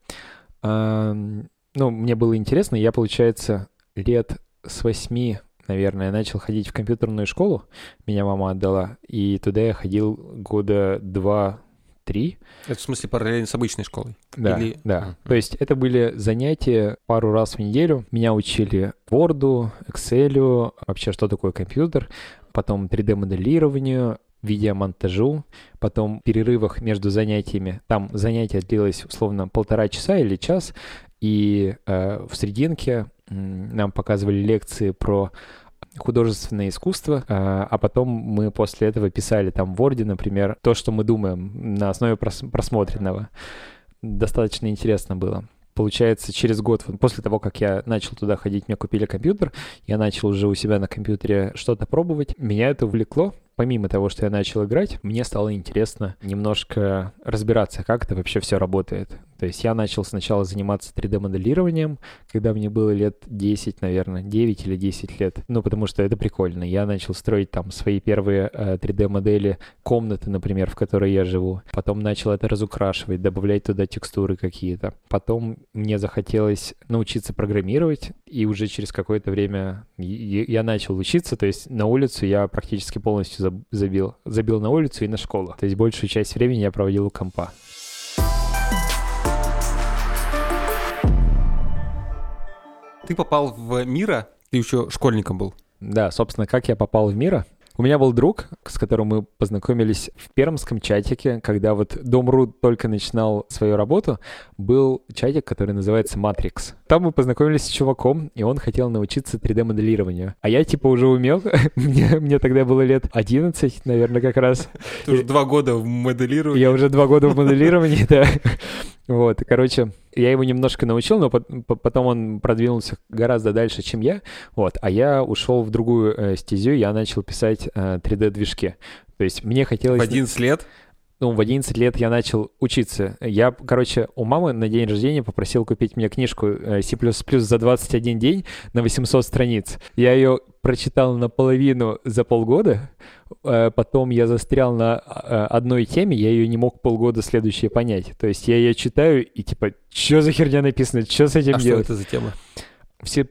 М, ну, мне было интересно. Я, получается, лет с восьми, наверное, начал ходить в компьютерную школу. Меня мама отдала. И туда я ходил года два-три. Это в смысле параллельно с обычной школой? Да, Или- да. Мгм. То есть это были занятия пару раз в неделю. Меня учили Word, Excel, вообще что такое компьютер, потом 3D-моделированию, видеомонтажу, потом в перерывах между занятиями. Там занятие длилось условно полтора часа или час, и э, в срединке м, нам показывали лекции про художественное искусство, а а потом мы после этого писали там в Word, например, то, что мы думаем на основе прос- просмотренного. Достаточно интересно было. Получается, через год, после того, как я начал туда ходить, мне купили компьютер, я начал уже у себя на компьютере что-то пробовать. Меня это увлекло, помимо того, что я начал играть, мне стало интересно немножко разбираться, как это вообще все работает. То есть я начал сначала заниматься 3D-моделированием, когда мне было лет 10, наверное, 9 или 10 лет. Ну, потому что это прикольно. Я начал строить там свои первые э, 3D-модели комнаты, например, в которой я живу. Потом начал это разукрашивать, добавлять туда текстуры какие-то. Потом мне захотелось научиться программировать, и уже через какое-то время я начал учиться, то есть на улицу я практически полностью забил. Забил на улицу и на школу. То есть большую часть времени я проводил у компа. Ты попал в Мира, ты еще школьником был. Да, собственно, как я попал в Мира? У меня был друг, с которым мы познакомились в пермском чатике, когда вот Дом.ру только начинал свою работу, был чатик, который называется Matrix. Там мы познакомились с чуваком, и он хотел научиться 3D-моделированию. А я типа уже умел, мне, мне тогда было лет 11, наверное, как раз. Ты уже два года в моделировании. Я уже два года в моделировании, да. Вот, короче, я его немножко научил, но потом он продвинулся гораздо дальше, чем я. Вот, а я ушел в другую э, стезю, я начал писать э, 3D-движки. То есть мне хотелось... В 11 лет? Ну, в 11 лет я начал учиться. Я, короче, у мамы на день рождения попросил купить мне книжку э, C++ за 21 день на 800 страниц. Я ее прочитал наполовину за полгода, э, потом я застрял на э, одной теме, я ее не мог полгода следующее понять. То есть я ее читаю и типа, что за херня написано, что с этим а делать? что это за тема? В C++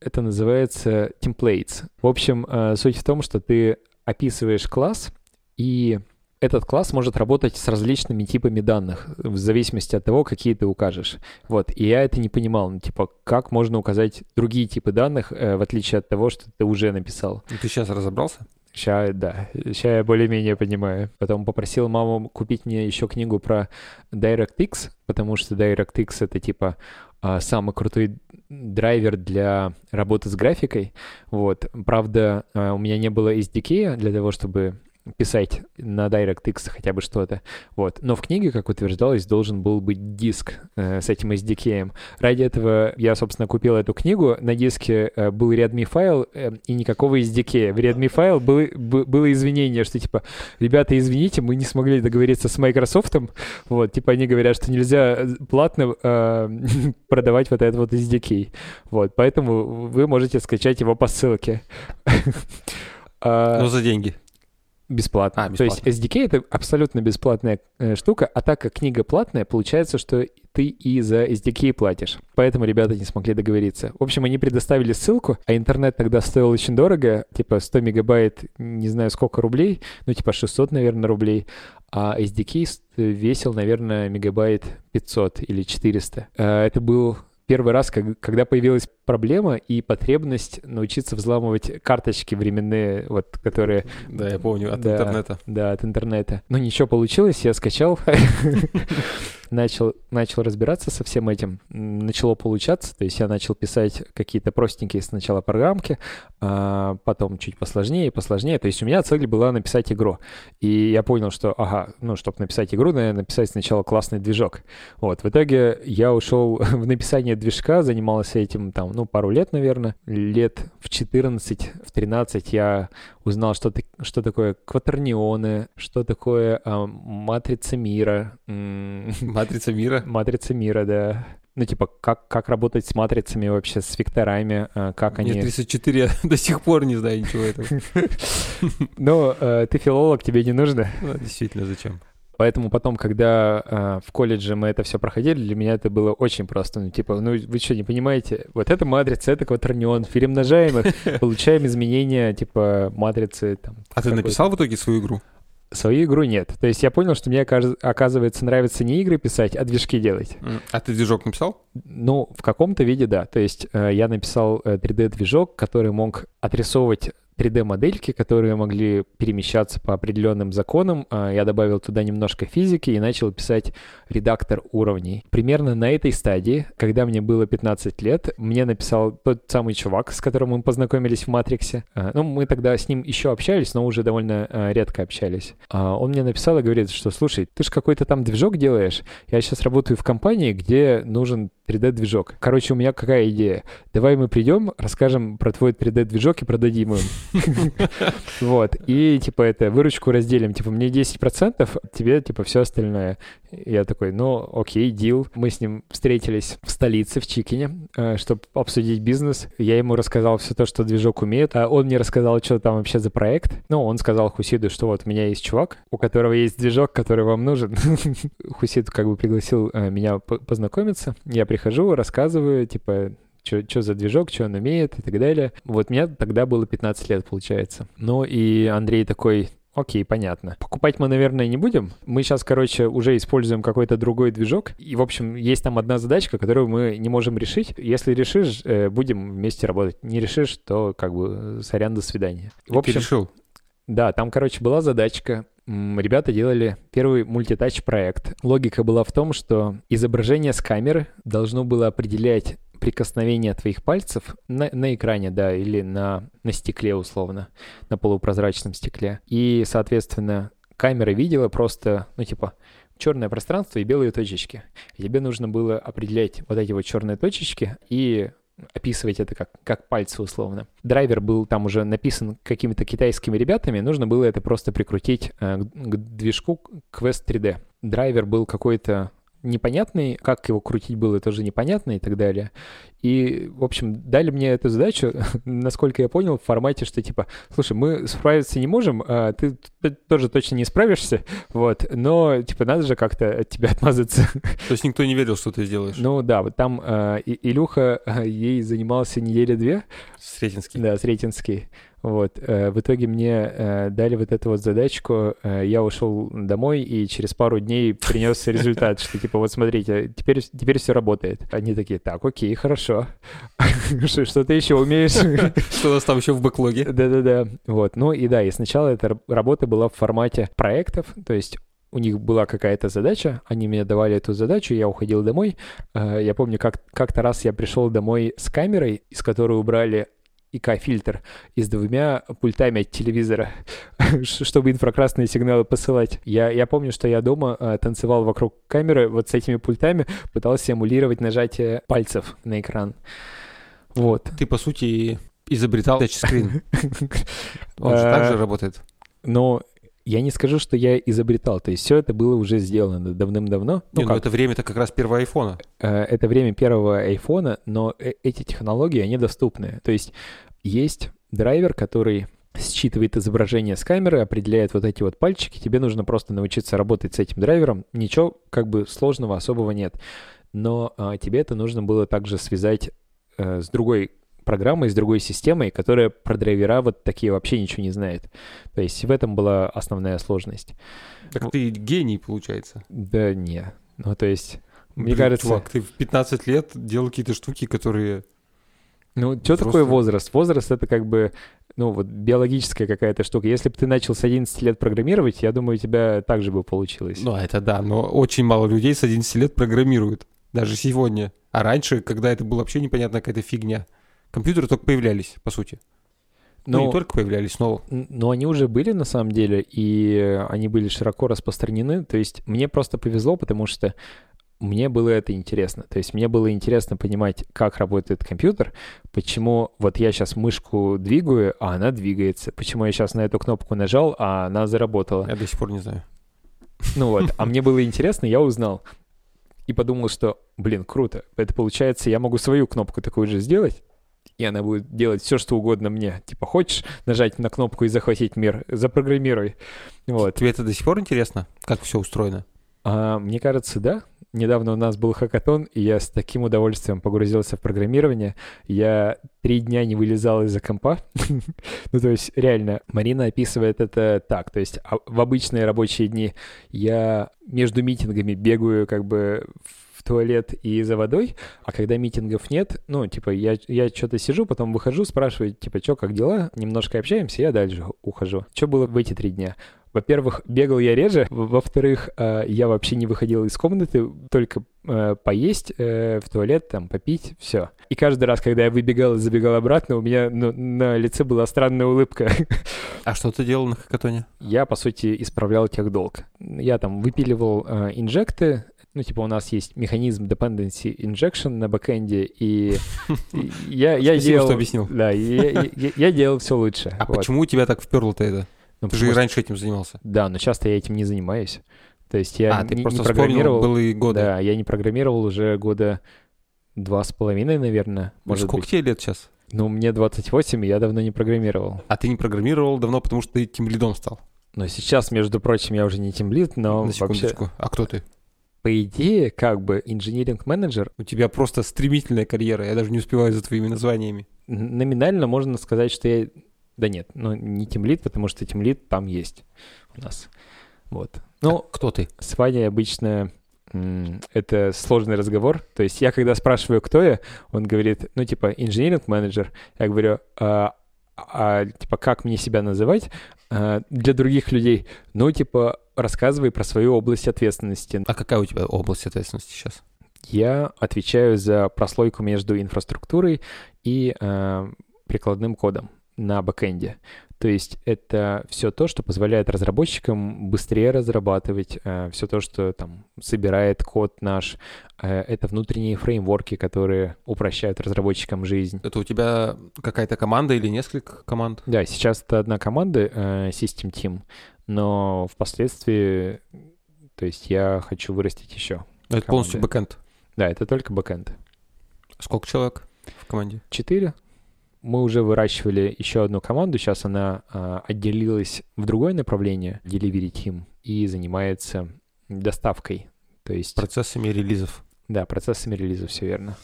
это называется templates. В общем, суть в том, что ты описываешь класс, и этот класс может работать с различными типами данных, в зависимости от того, какие ты укажешь. Вот, и я это не понимал, ну, типа, как можно указать другие типы данных, э, в отличие от того, что ты уже написал. И ты сейчас разобрался? Сейчас, да, сейчас я более-менее понимаю. Потом попросил маму купить мне еще книгу про DirectX, потому что DirectX — это, типа, а, самый крутой драйвер для работы с графикой. Вот. Правда, а, у меня не было SDK для того, чтобы писать на DirectX хотя бы что-то. Вот. Но в книге, как утверждалось, должен был быть диск э, с этим SDK. Ради этого я, собственно, купил эту книгу. На диске э, был Redmi файл э, и никакого SDK. В Redmi файл был, было извинение, что типа, ребята, извините, мы не смогли договориться с Microsoft. Вот, типа они говорят, что нельзя э, платно э, продавать вот этот вот SDK. Вот, поэтому вы можете скачать его по ссылке. А, Но за деньги. Бесплатно. А, бесплатно. То есть SDK — это абсолютно бесплатная э, штука, а так как книга платная, получается, что ты и за SDK платишь. Поэтому ребята не смогли договориться. В общем, они предоставили ссылку, а интернет тогда стоил очень дорого, типа 100 мегабайт, не знаю сколько рублей, ну типа 600, наверное, рублей, а SDK весил, наверное, мегабайт 500 или 400. Э, это был первый раз, когда появилась проблема и потребность научиться взламывать карточки временные, вот, которые... Да, я помню, от да, интернета. Да, от интернета. Но ничего получилось, я скачал, начал, начал разбираться со всем этим, начало получаться, то есть я начал писать какие-то простенькие сначала программки, а потом чуть посложнее, посложнее, то есть у меня цель была написать игру, и я понял, что, ага, ну, чтобы написать игру, надо написать сначала классный движок. Вот, в итоге я ушел в написание движка, занимался этим там, ну, пару лет, наверное, лет в 14, в 13 я узнал, что, что такое кватернионы, что такое э, матрица мира. Матрица мира? Матрица мира, да. Ну, типа, как, как работать с матрицами вообще, с векторами, а, как Мне они... 34, я до сих пор не знаю ничего этого. Ну, э, ты филолог, тебе не нужно. Ну, действительно, зачем? Поэтому потом, когда э, в колледже мы это все проходили, для меня это было очень просто. Ну, типа, ну вы что, не понимаете? Вот это матрица, это кватернион. Перемножаем их, получаем изменения, типа, матрицы. Там, а ты написал в итоге свою игру? Свою игру нет. То есть я понял, что мне, оказывается, нравится не игры писать, а движки делать. А ты движок написал? Ну, в каком-то виде, да. То есть э, я написал э, 3D-движок, который мог отрисовывать 3D-модельки, которые могли перемещаться по определенным законам. А, я добавил туда немножко физики и начал писать редактор уровней. Примерно на этой стадии, когда мне было 15 лет, мне написал тот самый чувак, с которым мы познакомились в Матриксе. А, ну, мы тогда с ним еще общались, но уже довольно а, редко общались. Он мне написал и говорит, что, слушай, ты же какой-то там движок делаешь. Я сейчас работаю в компании, где нужен 3D-движок. Короче, у меня какая идея? Давай мы придем, расскажем про твой 3D-движок и продадим им. Вот, и, типа, это, выручку разделим, типа, мне 10%, тебе, типа, все остальное. Я такой, ну, окей, дил. Мы с ним встретились в столице, в Чикине, э, чтобы обсудить бизнес. Я ему рассказал все то, что движок умеет. А он мне рассказал, что там вообще за проект. Ну, он сказал Хусиду, что вот у меня есть чувак, у которого есть движок, который вам нужен. Хусид как бы пригласил э, меня познакомиться. Я прихожу, рассказываю, типа, что за движок, что он умеет и так далее. Вот мне тогда было 15 лет, получается. Ну и Андрей такой, Окей, понятно. Покупать мы, наверное, не будем. Мы сейчас, короче, уже используем какой-то другой движок. И, в общем, есть там одна задачка, которую мы не можем решить. Если решишь, э, будем вместе работать. Не решишь, то как бы сорян, до свидания. В общем, Ты решил? Да, там, короче, была задачка. Ребята делали первый мультитач проект. Логика была в том, что изображение с камеры должно было определять прикосновение твоих пальцев на, на экране, да, или на, на стекле условно, на полупрозрачном стекле. И, соответственно, камера видела просто, ну, типа, черное пространство и белые точечки. Тебе нужно было определять вот эти вот черные точечки и описывать это как, как пальцы условно. Драйвер был там уже написан какими-то китайскими ребятами, нужно было это просто прикрутить э, к, к движку Quest 3D. Драйвер был какой-то непонятный, как его крутить было тоже непонятно и так далее. И, в общем, дали мне эту задачу, насколько я понял, в формате, что типа, слушай, мы справиться не можем, а ты, ты тоже точно не справишься, вот, но, типа, надо же как-то от тебя отмазаться. То есть никто не верил, что ты сделаешь? Ну да, вот там э, Илюха, ей занимался недели две. Сретенский. Да, Сретенский. Вот. Э, в итоге мне э, дали вот эту вот задачку, э, я ушел домой и через пару дней принес результат, что типа вот смотрите, теперь, теперь все работает. Они такие, так, окей, хорошо. Что ты еще умеешь? Что у нас там еще в бэклоге? Да-да-да. Вот. Ну и да, и сначала эта работа была в формате проектов, то есть у них была какая-то задача, они мне давали эту задачу, я уходил домой. Я помню, как, как-то раз я пришел домой с камерой, из которой убрали ИК-фильтр и с двумя пультами от телевизора, чтобы инфракрасные сигналы посылать. Я, я помню, что я дома э, танцевал вокруг камеры вот с этими пультами, пытался эмулировать нажатие пальцев на экран. Вот. Ты, по сути, изобретал тачскрин. Он же так же э, работает. Но я не скажу, что я изобретал. То есть все это было уже сделано давным-давно. Ну, не, ну это время-то как раз первого айфона. Э, это время первого айфона, но э, эти технологии, они доступны. То есть есть драйвер, который считывает изображение с камеры, определяет вот эти вот пальчики. Тебе нужно просто научиться работать с этим драйвером. Ничего как бы сложного особого нет. Но а, тебе это нужно было также связать а, с другой программой, с другой системой, которая про драйвера вот такие вообще ничего не знает. То есть в этом была основная сложность. Так ты гений, получается. Да не. Ну, то есть, Блин, мне кажется... Чувак, ты в 15 лет делал какие-то штуки, которые... Ну, что Просто... такое возраст? Возраст — это как бы, ну, вот биологическая какая-то штука. Если бы ты начал с 11 лет программировать, я думаю, у тебя так же бы получилось. Ну, это да, но очень мало людей с 11 лет программируют. Даже сегодня. А раньше, когда это было вообще непонятная какая-то фигня. Компьютеры только появлялись, по сути. Но, ну, не только появлялись, но... Но они уже были на самом деле, и они были широко распространены. То есть мне просто повезло, потому что мне было это интересно. То есть мне было интересно понимать, как работает компьютер, почему вот я сейчас мышку двигаю, а она двигается, почему я сейчас на эту кнопку нажал, а она заработала. Я до сих пор не знаю. Ну вот, а мне было интересно, я узнал. И подумал, что, блин, круто. Это получается, я могу свою кнопку такую же сделать, и она будет делать все, что угодно мне. Типа, хочешь нажать на кнопку и захватить мир? Запрограммируй. Вот. Тебе это до сих пор интересно, как все устроено? А, мне кажется, да. Недавно у нас был хакатон, и я с таким удовольствием погрузился в программирование. Я три дня не вылезал из-за компа. ну, то есть, реально, Марина описывает это так. То есть, а, в обычные рабочие дни я между митингами бегаю как бы туалет и за водой, а когда митингов нет, ну, типа, я, я что-то сижу, потом выхожу, спрашиваю, типа, что, как дела? Немножко общаемся, я дальше ухожу. Что было в эти три дня? Во-первых, бегал я реже. Во-вторых, э, я вообще не выходил из комнаты, только э, поесть, э, в туалет, там, попить, все. И каждый раз, когда я выбегал и забегал обратно, у меня ну, на лице была странная улыбка. А что ты делал на хакатоне? Я, по сути, исправлял техдолг. Я там выпиливал инжекты, ну, типа, у нас есть механизм dependency injection на бэкэнде, и я, я Спасибо, делал... что объяснил. Да, я, я, я делал все лучше. А вот. почему у тебя так вперло-то это? Ну, Ты же и раньше этим занимался. Да, но часто я этим не занимаюсь. То есть я а, ты не, просто не программировал... былые годы. Да, я не программировал уже года два с половиной, наверное, может Сколько быть. тебе лет сейчас? Ну, мне 28, и я давно не программировал. А ты не программировал давно, потому что ты тем лидом стал. Но сейчас, между прочим, я уже не тимлит, но На вообще, секундочку. А кто ты? По идее, как бы инжиниринг-менеджер У тебя просто стремительная карьера. Я даже не успеваю за твоими названиями. номинально можно сказать, что я... Да нет, ну не тимлит, потому что тимлит там есть у нас. Вот. Ну, кто ты? с Ваней обычно это сложный разговор. То есть я когда спрашиваю, кто я, он говорит, ну, типа, инженеринг-менеджер. Я говорю, а, а, типа, как мне себя называть а, для других людей? Ну, типа, рассказывай про свою область ответственности. А какая у тебя область ответственности сейчас? Я отвечаю за прослойку между инфраструктурой и э, прикладным кодом на бэкэнде. То есть это все то, что позволяет разработчикам быстрее разрабатывать, все то, что там собирает код наш. Э, это внутренние фреймворки, которые упрощают разработчикам жизнь. Это у тебя какая-то команда или несколько команд? Да, сейчас это одна команда, э, system team, но впоследствии, то есть я хочу вырастить еще. Это полностью Команды. бэкэнд. Да, это только бэкэнд. Сколько человек в команде? Четыре. Мы уже выращивали еще одну команду, сейчас она а, отделилась в другое направление, Delivery Team, и занимается доставкой. То есть, Процессами релизов. да, процессами релиза, все верно.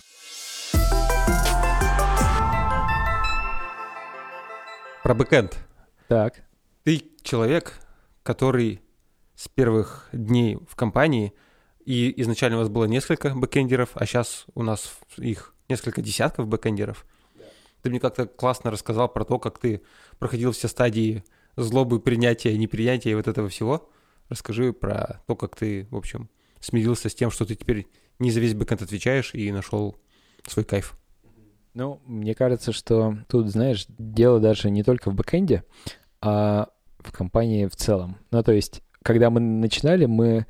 Про бэкэнд. Так, Ты человек, который с первых дней в компании, и изначально у вас было несколько бэкэндеров, а сейчас у нас их несколько десятков бэкэндеров. Ты мне как-то классно рассказал про то, как ты проходил все стадии злобы, принятия, непринятия и вот этого всего. Расскажи про то, как ты, в общем, смирился с тем, что ты теперь не за весь бэкэнд отвечаешь и нашел свой кайф. ну, мне кажется, что тут, знаешь, дело даже не только в бэкэнде, а в компании в целом. Ну, то есть, когда мы начинали, мы,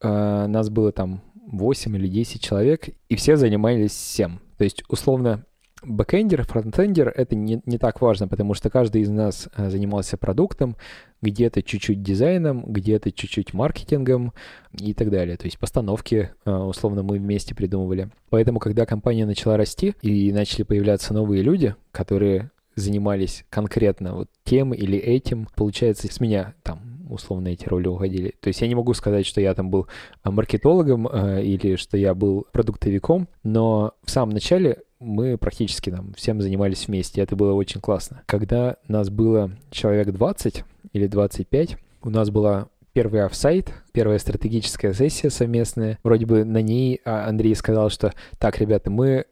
э, нас было там 8 или 10 человек, и все занимались всем. То есть, условно, бэкэндер, фронтендер — это не, не так важно, потому что каждый из нас э, занимался продуктом, где-то чуть-чуть дизайном, где-то чуть-чуть маркетингом и так далее. То есть постановки, э, условно, мы вместе придумывали. Поэтому, когда компания начала расти и начали появляться новые люди, которые занимались конкретно вот тем или этим, получается, с меня там условно эти роли уходили. То есть я не могу сказать, что я там был а, маркетологом э, или что я был продуктовиком, но в самом начале мы практически там всем занимались вместе, это было очень классно. Когда нас было человек 20 или 25, у нас была первый офсайт, первая стратегическая сессия совместная. Вроде бы на ней а, Андрей сказал, что так, ребята, мы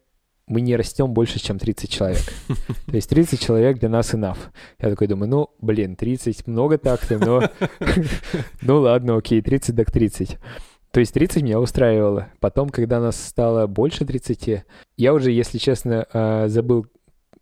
мы не растем больше, чем 30 человек. То есть 30 человек для нас enough. Я такой думаю, ну, блин, 30 много так-то, но... Ну ладно, окей, 30 так 30. То есть 30 меня устраивало. Потом, когда нас стало больше 30, я уже, если честно, а, забыл,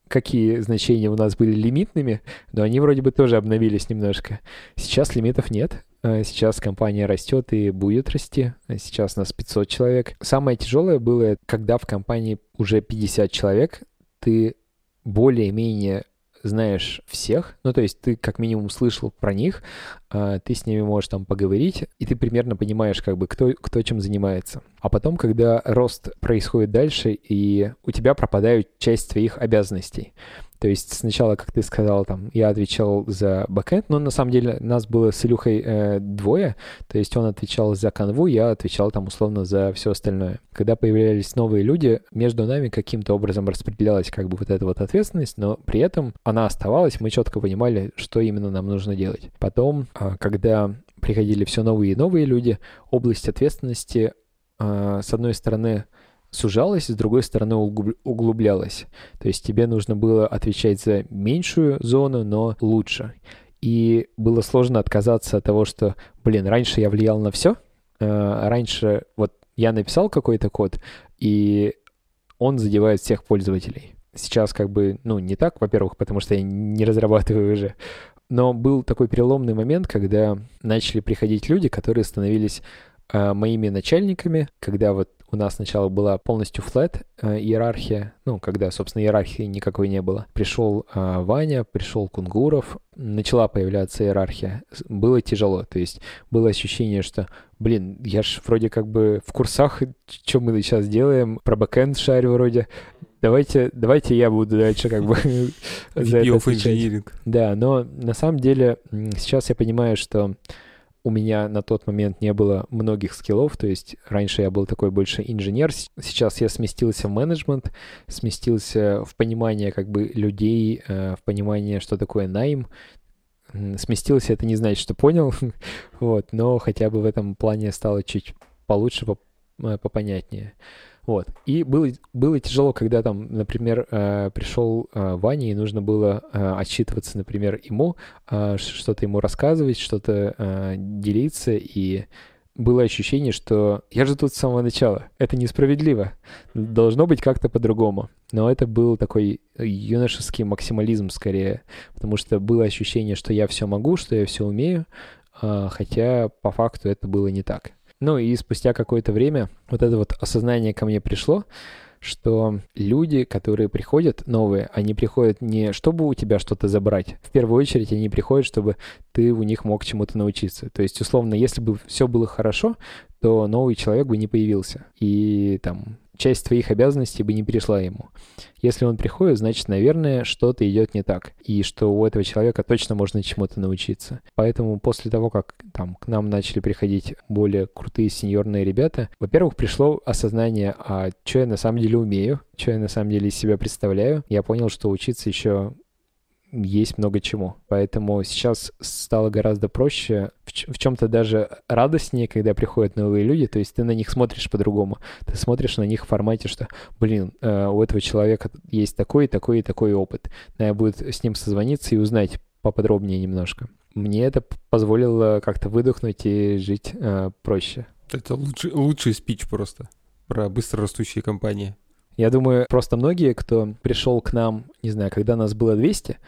какие значения у нас были лимитными, но они вроде бы тоже обновились немножко. Сейчас лимитов нет. А, Сейчас компания растет и будет расти. Сейчас нас 500 человек. Самое тяжелое было, когда в компании уже 50 человек, ты более-менее знаешь всех, ну, то есть ты как минимум слышал про них, а, ты с ними можешь там поговорить, и ты примерно понимаешь, как бы, кто, кто чем занимается. А потом, когда рост происходит дальше, и у тебя пропадает часть твоих обязанностей. То есть сначала, как ты сказал, там, я отвечал за бэкэнд, но на самом деле нас было с Илюхой э, двое, то есть он отвечал за канву, я отвечал там условно за все остальное. Когда появлялись новые люди, между нами каким-то образом распределялась как бы вот эта вот ответственность, но при этом она оставалась, мы четко понимали, что именно нам нужно делать. Потом, а, когда приходили все новые и новые люди, область ответственности, а, с одной стороны, сужалась, с другой стороны углуб- углублялась. То есть тебе нужно было отвечать за меньшую зону, но лучше. И было сложно отказаться от того, что, блин, раньше я влиял на все, раньше вот я написал какой-то код, и он задевает всех пользователей. Сейчас как бы, ну, не так, во-первых, потому что я не разрабатываю уже, но был такой переломный момент, когда начали приходить люди, которые становились э, моими начальниками, когда вот у нас сначала была полностью флет э, иерархия, ну, когда, собственно, иерархии никакой не было. Пришел э, Ваня, пришел Кунгуров, начала появляться иерархия. Было тяжело, то есть было ощущение, что, блин, я ж вроде как бы в курсах, что мы сейчас делаем, про бэкэнд шарю вроде, давайте, давайте я буду дальше как бы за это. Да, но на самом деле сейчас я понимаю, что у меня на тот момент не было многих скиллов, то есть раньше я был такой больше инженер, сейчас я сместился в менеджмент, сместился в понимание как бы людей, э, в понимание, что такое найм, сместился, это не значит, что понял, вот, но хотя бы в этом плане стало чуть получше, э, попонятнее. Вот. И было, было тяжело, когда там, например, э, пришел э, Ваня, и нужно было э, отчитываться, например, ему, э, что-то ему рассказывать, что-то э, делиться, и было ощущение, что я же тут с самого начала. Это несправедливо. Должно быть как-то по-другому. Но это был такой юношеский максимализм скорее, потому что было ощущение, что я все могу, что я все умею, э, хотя по факту это было не так. Ну и спустя какое-то время вот это вот осознание ко мне пришло, что люди, которые приходят новые, они приходят не чтобы у тебя что-то забрать. В первую очередь они приходят, чтобы ты у них мог чему-то научиться. То есть, условно, если бы все было хорошо, то новый человек бы не появился. И там часть твоих обязанностей бы не перешла ему. Если он приходит, значит, наверное, что-то идет не так, и что у этого человека точно можно чему-то научиться. Поэтому после того, как там к нам начали приходить более крутые сеньорные ребята, во-первых, пришло осознание, а что я на самом деле умею, что я на самом деле из себя представляю. Я понял, что учиться еще есть много чему. Поэтому сейчас стало гораздо проще, в, чем-то даже радостнее, когда приходят новые люди, то есть ты на них смотришь по-другому. Ты смотришь на них в формате, что, блин, э, у этого человека есть такой, такой и такой опыт. Надо будет с ним созвониться и узнать поподробнее немножко. Мне это позволило как-то выдохнуть и жить э, проще. Это лучший, лучший спич просто про быстро растущие компании. Я думаю, просто многие, кто пришел к нам, не знаю, когда нас было 200,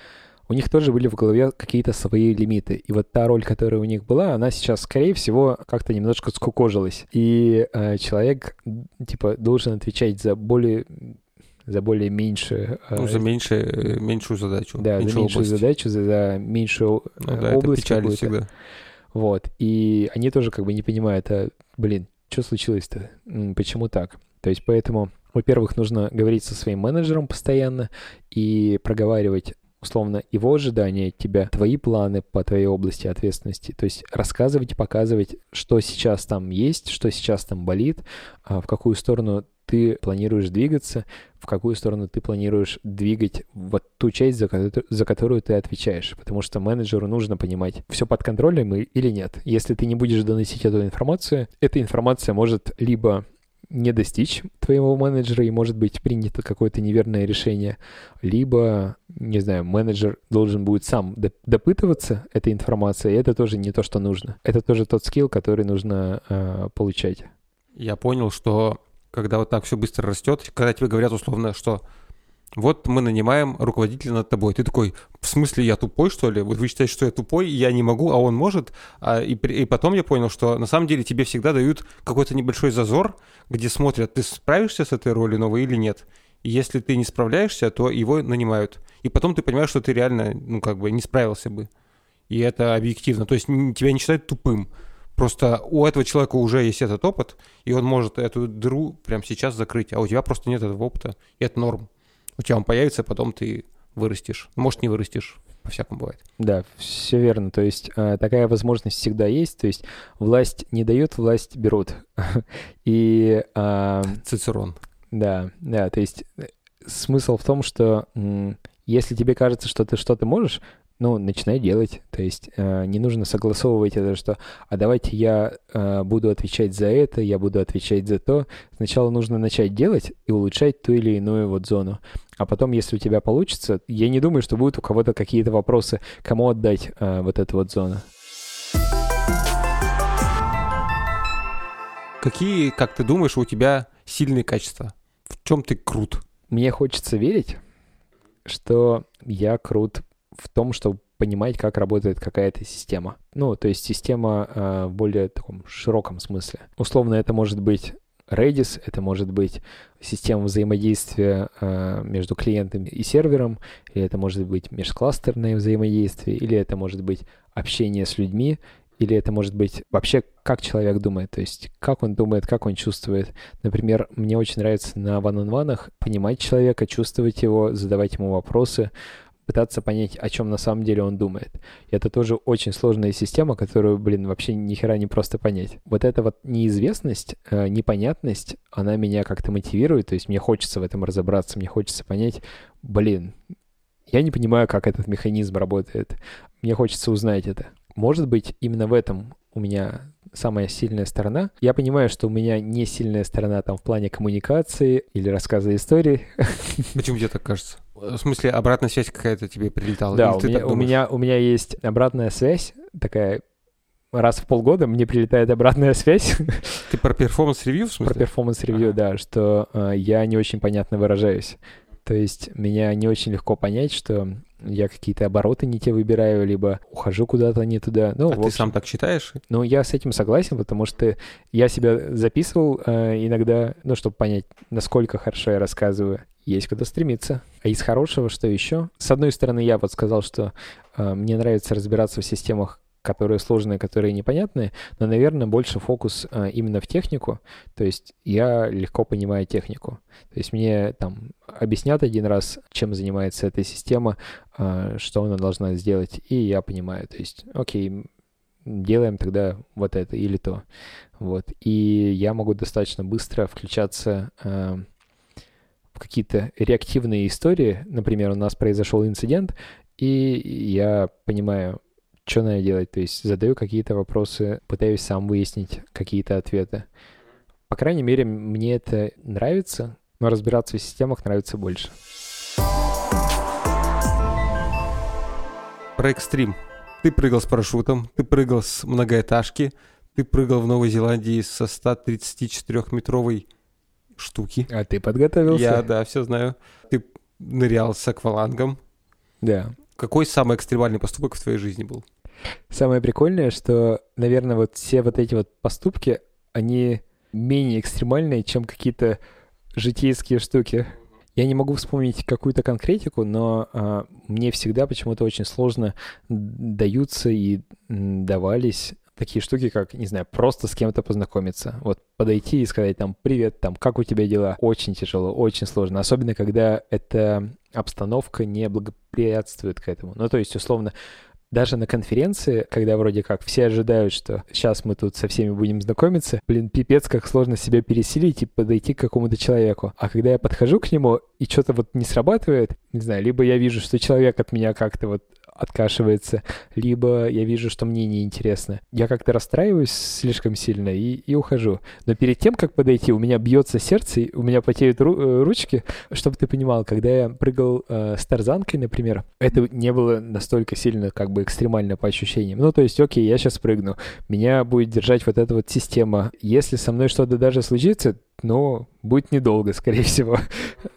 у них тоже были в голове какие-то свои лимиты. И вот та роль, которая у них была, она сейчас, скорее всего, как-то немножко скукожилась. И э, человек, типа, должен отвечать за более за более меньше... Э, ну, за меньше, меньшую задачу. Да, за меньшую область. задачу, за, за меньшую ну, э, да, область. Это всегда. Вот. И они тоже как бы не понимают, а, блин, что случилось-то? Почему так? То есть поэтому во-первых, нужно говорить со своим менеджером постоянно и проговаривать условно его ожидания от тебя, твои планы по твоей области ответственности. То есть рассказывать и показывать, что сейчас там есть, что сейчас там болит, а в какую сторону ты планируешь двигаться, в какую сторону ты планируешь двигать вот ту часть, за которую, за которую ты отвечаешь. Потому что менеджеру нужно понимать, все под контролем или нет. Если ты не будешь доносить эту информацию, эта информация может либо не достичь твоего менеджера и может быть принято какое-то неверное решение, либо, не знаю, менеджер должен будет сам допытываться этой информации, и это тоже не то, что нужно. Это тоже тот скилл, который нужно э, получать. Я понял, что когда вот так все быстро растет, когда тебе говорят условно, что вот мы нанимаем руководителя над тобой. Ты такой, в смысле, я тупой, что ли? Вот вы считаете, что я тупой, я не могу, а он может. А, и, и потом я понял, что на самом деле тебе всегда дают какой-то небольшой зазор, где смотрят, ты справишься с этой ролью новой или нет. И если ты не справляешься, то его нанимают. И потом ты понимаешь, что ты реально, ну, как бы не справился бы. И это объективно. То есть тебя не считают тупым. Просто у этого человека уже есть этот опыт, и он может эту дыру прямо сейчас закрыть, а у тебя просто нет этого опыта, и это норм у тебя он появится, потом ты вырастешь. Может, не вырастешь, по-всякому бывает. Да, все верно. То есть э, такая возможность всегда есть. То есть власть не дают, власть берут. И... Э, Цицерон. Да, да. То есть э, смысл в том, что если тебе кажется, что ты что-то можешь, ну, начинай делать. То есть э, не нужно согласовывать это, что а давайте я э, буду отвечать за это, я буду отвечать за то. Сначала нужно начать делать и улучшать ту или иную вот зону. А потом, если у тебя получится, я не думаю, что будут у кого-то какие-то вопросы, кому отдать э, вот эту вот зону. Какие, как ты думаешь, у тебя сильные качества? В чем ты крут? Мне хочется верить, что я крут в том, что понимать, как работает какая-то система. Ну, то есть система э, в более таком широком смысле. Условно, это может быть Redis, это может быть система взаимодействия э, между клиентом и сервером, или это может быть межкластерное взаимодействие, или это может быть общение с людьми, или это может быть вообще как человек думает, то есть как он думает, как он чувствует. Например, мне очень нравится на ван-он-ванах понимать человека, чувствовать его, задавать ему вопросы, пытаться понять, о чем на самом деле он думает. И это тоже очень сложная система, которую, блин, вообще ни хера не просто понять. Вот эта вот неизвестность, э, непонятность, она меня как-то мотивирует, то есть мне хочется в этом разобраться, мне хочется понять, блин, я не понимаю, как этот механизм работает. Мне хочется узнать это. Может быть, именно в этом у меня самая сильная сторона. Я понимаю, что у меня не сильная сторона там в плане коммуникации или рассказа истории. Почему тебе так кажется? В смысле, обратная связь какая-то тебе прилетала? Да, у меня, у, меня, у меня есть обратная связь, такая раз в полгода мне прилетает обратная связь. Ты про performance review, в смысле? Про performance review, ага. да, что э, я не очень понятно выражаюсь. То есть меня не очень легко понять, что я какие-то обороты не те выбираю, либо ухожу куда-то не туда. Ну, а общем, ты сам так считаешь? Ну, я с этим согласен, потому что я себя записывал э, иногда, ну, чтобы понять, насколько хорошо я рассказываю. Есть куда стремиться. А из хорошего, что еще? С одной стороны, я вот сказал, что э, мне нравится разбираться в системах, которые сложные, которые непонятные, но, наверное, больше фокус а, именно в технику. То есть я легко понимаю технику. То есть мне там объяснят один раз, чем занимается эта система, а, что она должна сделать, и я понимаю. То есть, окей, делаем тогда вот это или то. Вот. И я могу достаточно быстро включаться а, в какие-то реактивные истории. Например, у нас произошел инцидент, и я понимаю, что надо делать? То есть задаю какие-то вопросы, пытаюсь сам выяснить какие-то ответы. По крайней мере, мне это нравится, но разбираться в системах нравится больше. Про экстрим. Ты прыгал с парашютом, ты прыгал с многоэтажки, ты прыгал в Новой Зеландии со 134-метровой штуки. А ты подготовился? Я, да, все знаю. Ты нырял с аквалангом. Да. Какой самый экстремальный поступок в твоей жизни был? Самое прикольное, что, наверное, вот все вот эти вот поступки, они менее экстремальные, чем какие-то житейские штуки. Я не могу вспомнить какую-то конкретику, но а, мне всегда почему-то очень сложно даются и давались такие штуки, как, не знаю, просто с кем-то познакомиться. Вот подойти и сказать там «Привет, там, как у тебя дела?» Очень тяжело, очень сложно. Особенно, когда эта обстановка не благоприятствует к этому. Ну, то есть, условно, даже на конференции, когда вроде как все ожидают, что сейчас мы тут со всеми будем знакомиться, блин, пипец, как сложно себя пересилить и подойти к какому-то человеку. А когда я подхожу к нему, и что-то вот не срабатывает, не знаю, либо я вижу, что человек от меня как-то вот откашивается, либо я вижу, что мне неинтересно. Я как-то расстраиваюсь слишком сильно и, и ухожу. Но перед тем, как подойти, у меня бьется сердце, у меня потеют ру- э, ручки. Чтобы ты понимал, когда я прыгал э, с тарзанкой, например, это не было настолько сильно как бы экстремально по ощущениям. Ну, то есть, окей, я сейчас прыгну, меня будет держать вот эта вот система. Если со мной что-то даже случится, но будет недолго, скорее всего.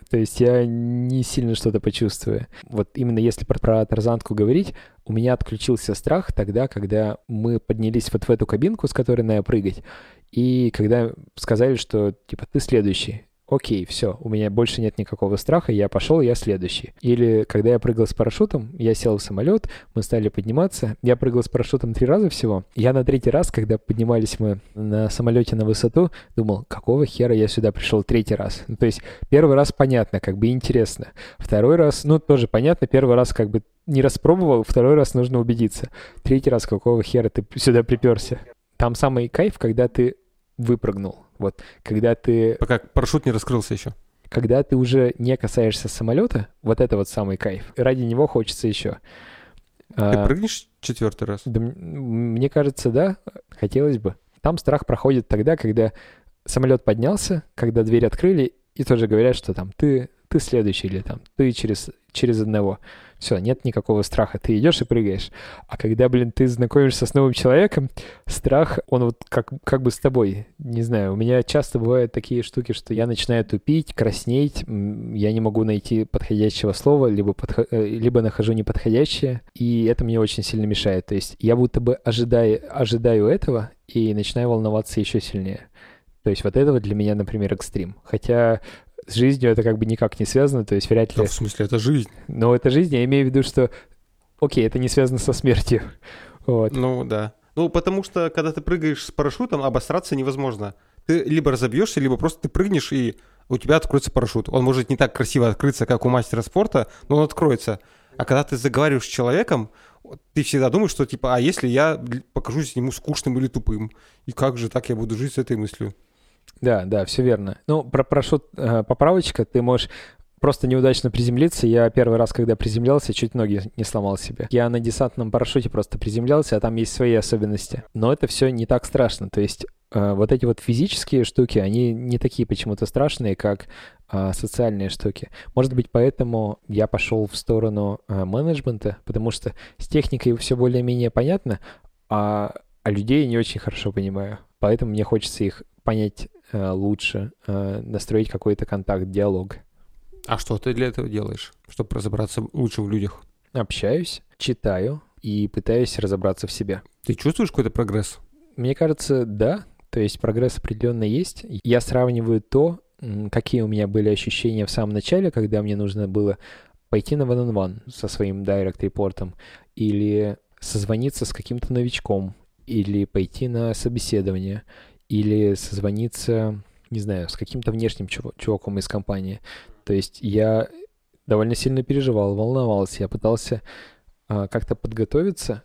То есть я не сильно что-то почувствую. Вот именно если про, про тарзанку говорить, у меня отключился страх тогда, когда мы поднялись вот в эту кабинку, с которой надо прыгать, и когда сказали, что типа ты следующий окей, все, у меня больше нет никакого страха, я пошел, я следующий. Или когда я прыгал с парашютом, я сел в самолет, мы стали подниматься, я прыгал с парашютом три раза всего. Я на третий раз, когда поднимались мы на самолете на высоту, думал, какого хера я сюда пришел третий раз? Ну, то есть первый раз понятно, как бы интересно. Второй раз, ну, тоже понятно, первый раз как бы не распробовал, второй раз нужно убедиться. Третий раз, какого хера ты сюда приперся? Там самый кайф, когда ты выпрыгнул. Вот, когда ты... Пока парашют не раскрылся еще. Когда ты уже не касаешься самолета, вот это вот самый кайф. Ради него хочется еще. Ты а, прыгнешь четвертый раз? Да, мне кажется, да, хотелось бы. Там страх проходит тогда, когда самолет поднялся, когда дверь открыли, и тоже говорят, что там ты, ты следующий или там ты через, через одного. Все, нет никакого страха, ты идешь и прыгаешь. А когда, блин, ты знакомишься с новым человеком, страх, он вот как, как бы с тобой. Не знаю, у меня часто бывают такие штуки, что я начинаю тупить, краснеть, я не могу найти подходящего слова, либо, подхо... Э, либо нахожу неподходящее, и это мне очень сильно мешает. То есть я будто бы ожидаю, ожидаю этого и начинаю волноваться еще сильнее. То есть вот это вот для меня, например, экстрим. Хотя с жизнью это как бы никак не связано, то есть вряд ли... Да, в смысле, это жизнь. Но это жизнь, я имею в виду, что, окей, это не связано со смертью. Вот. Ну, да. Ну, потому что, когда ты прыгаешь с парашютом, обосраться невозможно. Ты либо разобьешься, либо просто ты прыгнешь, и у тебя откроется парашют. Он может не так красиво открыться, как у мастера спорта, но он откроется. А когда ты заговариваешь с человеком, ты всегда думаешь, что типа, а если я покажусь ему скучным или тупым? И как же так я буду жить с этой мыслью? Да, да, все верно. Ну, про прошу э, поправочка, ты можешь просто неудачно приземлиться. Я первый раз, когда приземлялся, чуть ноги не сломал себе. Я на десантном парашюте просто приземлялся, а там есть свои особенности. Но это все не так страшно. То есть э, вот эти вот физические штуки, они не такие почему-то страшные, как э, социальные штуки. Может быть, поэтому я пошел в сторону э, менеджмента, потому что с техникой все более-менее понятно, а, а людей не очень хорошо понимаю. Поэтому мне хочется их понять лучше, э, настроить какой-то контакт, диалог. А что ты для этого делаешь, чтобы разобраться лучше в людях? Общаюсь, читаю и пытаюсь разобраться в себе. Ты чувствуешь какой-то прогресс? Мне кажется, да. То есть прогресс определенно есть. Я сравниваю то, какие у меня были ощущения в самом начале, когда мне нужно было пойти на one-on-one со своим директ-репортом или созвониться с каким-то новичком, или пойти на собеседование, или созвониться, не знаю, с каким-то внешним чуваком из компании. То есть я довольно сильно переживал, волновался, я пытался а, как-то подготовиться.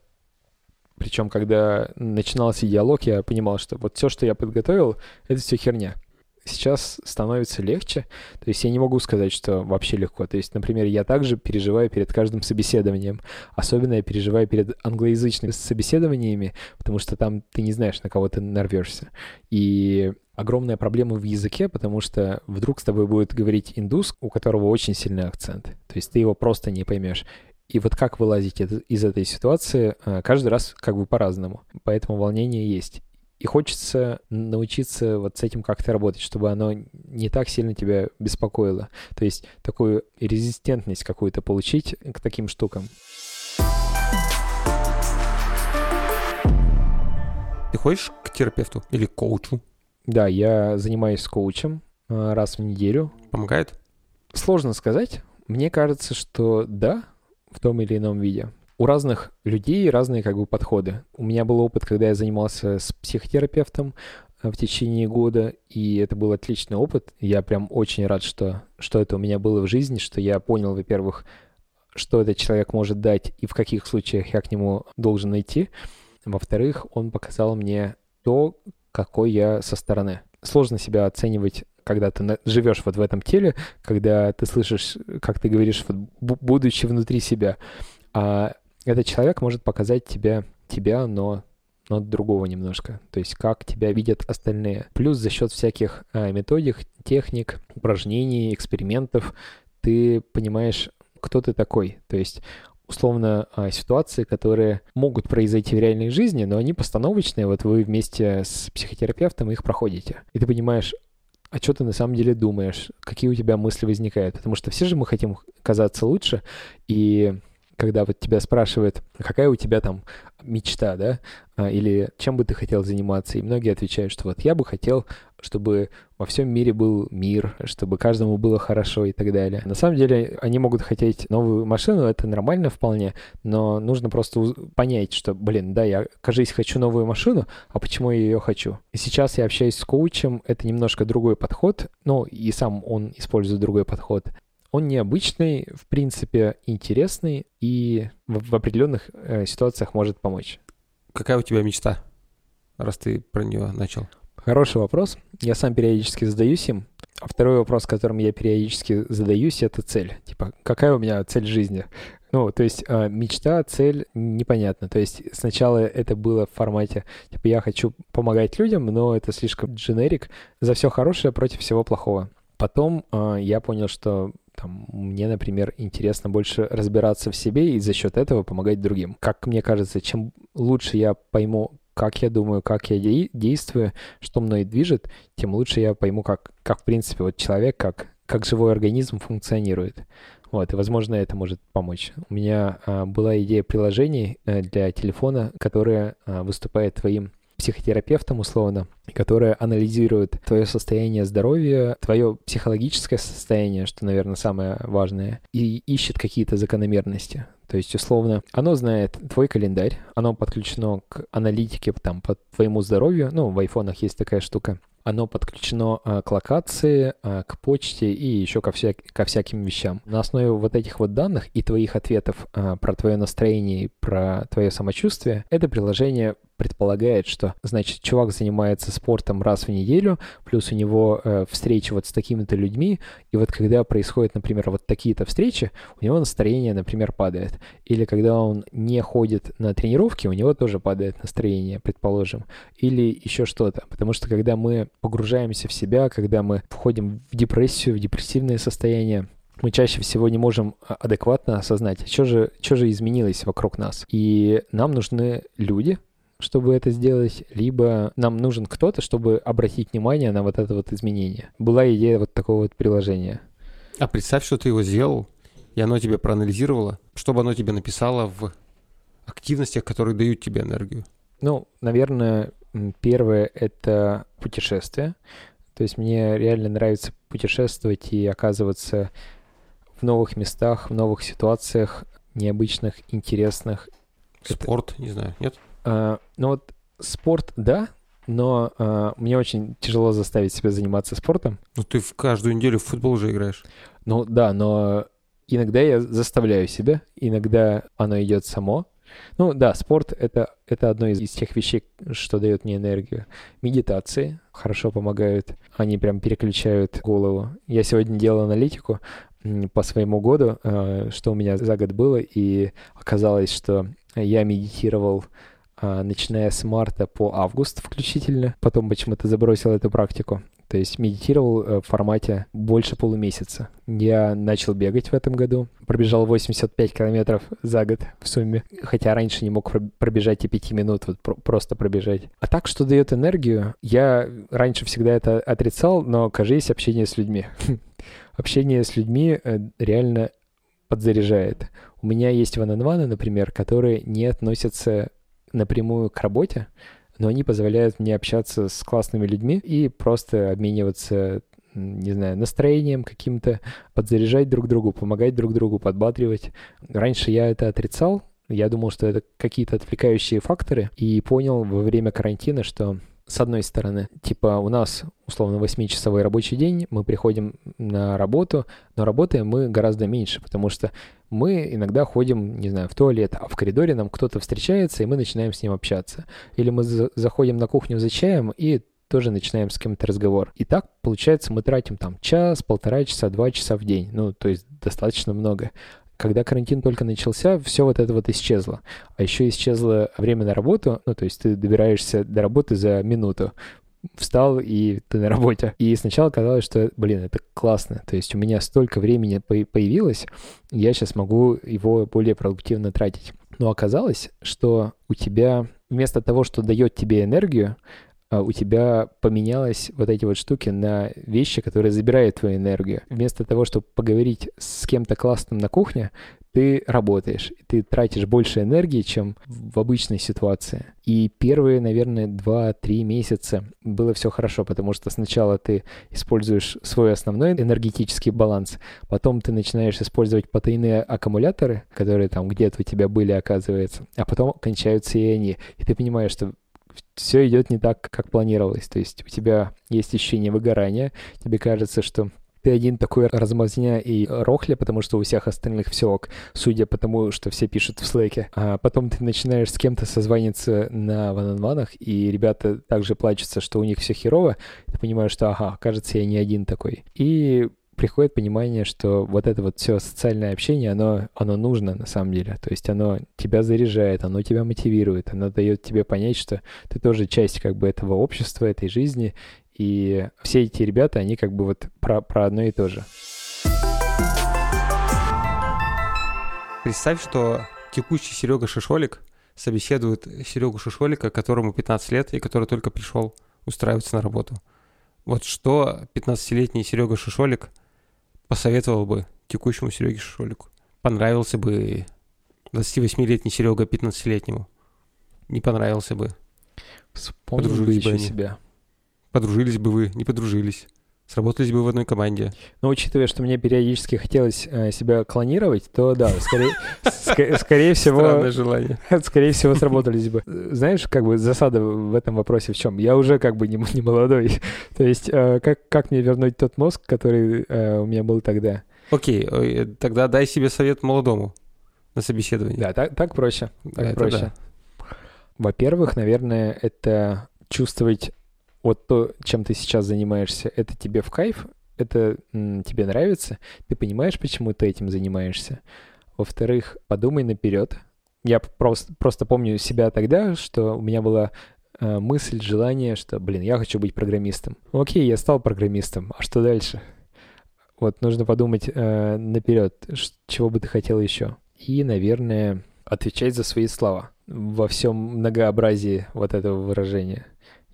Причем, когда начинался диалог, я понимал, что вот все, что я подготовил, это все херня сейчас становится легче. То есть я не могу сказать, что вообще легко. То есть, например, я также переживаю перед каждым собеседованием. Особенно я переживаю перед англоязычными собеседованиями, потому что там ты не знаешь, на кого ты нарвешься. И огромная проблема в языке, потому что вдруг с тобой будет говорить индус, у которого очень сильный акцент. То есть ты его просто не поймешь. И вот как вылазить из этой ситуации, э, каждый раз как бы по-разному. Поэтому волнение есть. И хочется научиться вот с этим как-то работать, чтобы оно не так сильно тебя беспокоило. То есть такую резистентность какую-то получить к таким штукам. Ты ходишь к терапевту или к коучу? Да, я занимаюсь коучем а, раз в неделю. Помогает? Сложно сказать. Мне кажется, что да, в том или ином виде у разных людей разные как бы подходы. У меня был опыт, когда я занимался с психотерапевтом э, в течение года, и это был отличный опыт. Я прям очень рад, что, что это у меня было в жизни, что я понял, во-первых, что этот человек может дать и в каких случаях я к нему должен найти. Во-вторых, он показал мне то, какой я со стороны. Сложно себя оценивать когда ты живешь вот в этом теле, когда ты слышишь, как ты говоришь, будучи внутри себя. А этот человек может показать тебе тебя, но но другого немножко. То есть как тебя видят остальные. Плюс за счет всяких а, методик, техник, упражнений, экспериментов ты понимаешь, кто ты такой. То есть условно а, ситуации, которые могут произойти в реальной жизни, но они постановочные. Вот вы вместе с психотерапевтом их проходите. И ты понимаешь, а что ты на самом деле думаешь, какие у тебя мысли возникают. Потому что все же мы хотим казаться лучше, и когда вот тебя спрашивают, какая у тебя там мечта, да, а, или чем бы ты хотел заниматься, и многие отвечают, что вот я бы хотел, чтобы во всем мире был мир, чтобы каждому было хорошо и так далее. На самом деле они могут хотеть новую машину, это нормально вполне, но нужно просто понять, что, блин, да, я, кажись, хочу новую машину, а почему я ее хочу? И сейчас я общаюсь с коучем, это немножко другой подход, ну, и сам он использует другой подход. Он необычный, в принципе, интересный и в, в определенных э, ситуациях может помочь. Какая у тебя мечта, раз ты про нее начал? Хороший вопрос. Я сам периодически задаюсь им. А второй вопрос, которым я периодически задаюсь, это цель. Типа, какая у меня цель жизни? Ну, то есть э, мечта, цель непонятно. То есть сначала это было в формате, типа, я хочу помогать людям, но это слишком дженерик. За все хорошее против всего плохого. Потом э, я понял, что там, мне, например, интересно больше разбираться в себе и за счет этого помогать другим. Как мне кажется, чем лучше я пойму, как я думаю, как я действую, что мной движет, тем лучше я пойму, как, как в принципе, вот человек, как, как живой организм функционирует. Вот, и, возможно, это может помочь. У меня а, была идея приложений а, для телефона, которое а, выступает твоим психотерапевтом условно, которая анализирует твое состояние здоровья, твое психологическое состояние, что, наверное, самое важное, и ищет какие-то закономерности. То есть, условно, оно знает твой календарь, оно подключено к аналитике там, по твоему здоровью. Ну, в айфонах есть такая штука. Оно подключено а, к локации, а, к почте и еще ко, вся, ко всяким вещам. На основе вот этих вот данных и твоих ответов а, про твое настроение и про твое самочувствие, это приложение предполагает, что, значит, чувак занимается спортом раз в неделю, плюс у него э, встречи вот с такими-то людьми, и вот когда происходят, например, вот такие-то встречи, у него настроение, например, падает. Или когда он не ходит на тренировки, у него тоже падает настроение, предположим. Или еще что-то. Потому что когда мы погружаемся в себя, когда мы входим в депрессию, в депрессивное состояние, мы чаще всего не можем а, адекватно осознать, что же, что же изменилось вокруг нас. И нам нужны люди, чтобы это сделать, либо нам нужен кто-то, чтобы обратить внимание на вот это вот изменение. Была идея вот такого вот приложения. А представь, что ты его сделал, и оно тебе проанализировало, чтобы оно тебе написало в активностях, которые дают тебе энергию. Ну, наверное, первое — это путешествие. То есть мне реально нравится путешествовать и оказываться в новых местах, в новых ситуациях, необычных, интересных. Спорт, это... не знаю, нет? А, ну вот спорт, да, но а, мне очень тяжело заставить себя заниматься спортом. Ну ты в каждую неделю в футбол уже играешь. Ну да, но иногда я заставляю себя, иногда оно идет само. Ну да, спорт это, это одно из, из тех вещей, что дает мне энергию. Медитации хорошо помогают, они прям переключают голову. Я сегодня делал аналитику по своему году, а, что у меня за год было, и оказалось, что я медитировал начиная с марта по август включительно. Потом почему-то забросил эту практику. То есть медитировал э, в формате больше полумесяца. Я начал бегать в этом году. Пробежал 85 километров за год в сумме. Хотя раньше не мог пробежать и 5 минут, вот просто пробежать. А так, что дает энергию, я раньше всегда это отрицал, но, кажется, общение с людьми. Общение с людьми э, реально подзаряжает. У меня есть ван например, которые не относятся напрямую к работе, но они позволяют мне общаться с классными людьми и просто обмениваться не знаю, настроением каким-то, подзаряжать друг другу, помогать друг другу, подбадривать. Раньше я это отрицал, я думал, что это какие-то отвлекающие факторы, и понял во время карантина, что с одной стороны, типа у нас условно 8-часовой рабочий день, мы приходим на работу, но работаем мы гораздо меньше, потому что мы иногда ходим, не знаю, в туалет, а в коридоре нам кто-то встречается, и мы начинаем с ним общаться. Или мы за заходим на кухню за чаем и тоже начинаем с кем-то разговор. И так, получается, мы тратим там час, полтора часа, два часа в день. Ну, то есть достаточно много. Когда карантин только начался, все вот это вот исчезло. А еще исчезло время на работу, ну, то есть ты добираешься до работы за минуту встал, и ты на работе. И сначала казалось, что, блин, это классно. То есть у меня столько времени появилось, я сейчас могу его более продуктивно тратить. Но оказалось, что у тебя вместо того, что дает тебе энергию, у тебя поменялось вот эти вот штуки на вещи, которые забирают твою энергию. Вместо того, чтобы поговорить с кем-то классным на кухне, ты работаешь, ты тратишь больше энергии, чем в обычной ситуации. И первые, наверное, 2-3 месяца было все хорошо, потому что сначала ты используешь свой основной энергетический баланс, потом ты начинаешь использовать потайные аккумуляторы, которые там где-то у тебя были, оказывается, а потом кончаются и они. И ты понимаешь, что все идет не так, как планировалось. То есть у тебя есть ощущение выгорания, тебе кажется, что ты один такой размазня и рохля, потому что у всех остальных все ок, судя по тому, что все пишут в слэке. А потом ты начинаешь с кем-то созваниваться на ван и ребята также плачутся, что у них все херово, ты понимаешь, что, ага, кажется, я не один такой. И приходит понимание, что вот это вот все социальное общение, оно, оно нужно на самом деле. То есть оно тебя заряжает, оно тебя мотивирует, оно дает тебе понять, что ты тоже часть как бы этого общества, этой жизни, И все эти ребята, они как бы вот про, про одно и то же. Представь, что текущий Серега Шишолик собеседует Серегу Шишолика, которому 15 лет и который только пришел устраиваться на работу. Вот что 15-летний Серега Шишолик посоветовал бы текущему Сереге Шишолику? Понравился бы 28-летний Серега 15-летнему? Не понравился бы? Вспомнил Подружились бы еще себя. Подружились бы вы, не подружились. Сработались бы в одной команде. Но учитывая, что мне периодически хотелось э, себя клонировать, то да, скорее, скорее всего... Странное желание. Скорее всего, сработались бы. Знаешь, как бы засада в этом вопросе в чем? Я уже как бы не, не молодой. то есть э, как, как мне вернуть тот мозг, который э, у меня был тогда? Окей, тогда дай себе совет молодому на собеседовании. Да, так, так проще. Так это проще. Да. Во-первых, наверное, это чувствовать вот то, чем ты сейчас занимаешься, это тебе в кайф, это м, тебе нравится, ты понимаешь, почему ты этим занимаешься. Во-вторых, подумай наперед. Я просто, просто помню себя тогда, что у меня была э, мысль, желание, что, блин, я хочу быть программистом. Окей, я стал программистом, а что дальше? Вот нужно подумать э, наперед, чего бы ты хотел еще. И, наверное, отвечать за свои слова во всем многообразии вот этого выражения.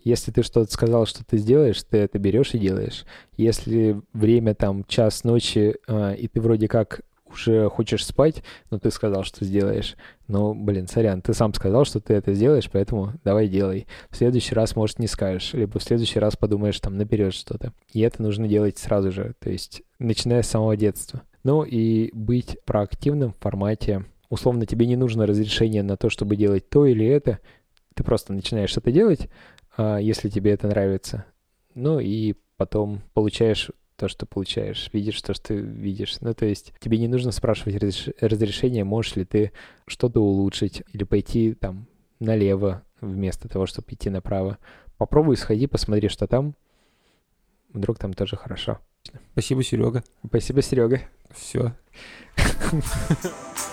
Если ты что-то сказал, что ты сделаешь, ты это берешь и делаешь. Если время там час ночи, э, и ты вроде как уже хочешь спать, но ты сказал, что сделаешь. Ну, блин, сорян, ты сам сказал, что ты это сделаешь, поэтому давай делай. В следующий раз, может, не скажешь, либо в следующий раз подумаешь там наперед что-то. И это нужно делать сразу же, то есть начиная с самого детства. Ну и быть проактивным в формате, условно, тебе не нужно разрешение на то, чтобы делать то или это, ты просто начинаешь это делать, а, если тебе это нравится. Ну и потом получаешь то, что получаешь, видишь то, что видишь. Ну, то есть тебе не нужно спрашивать разреш... разрешение, можешь ли ты что-то улучшить или пойти там налево вместо того, чтобы идти направо. Попробуй, сходи, посмотри, что там. Вдруг там тоже хорошо. Спасибо, Серега. Спасибо, Серега. Все.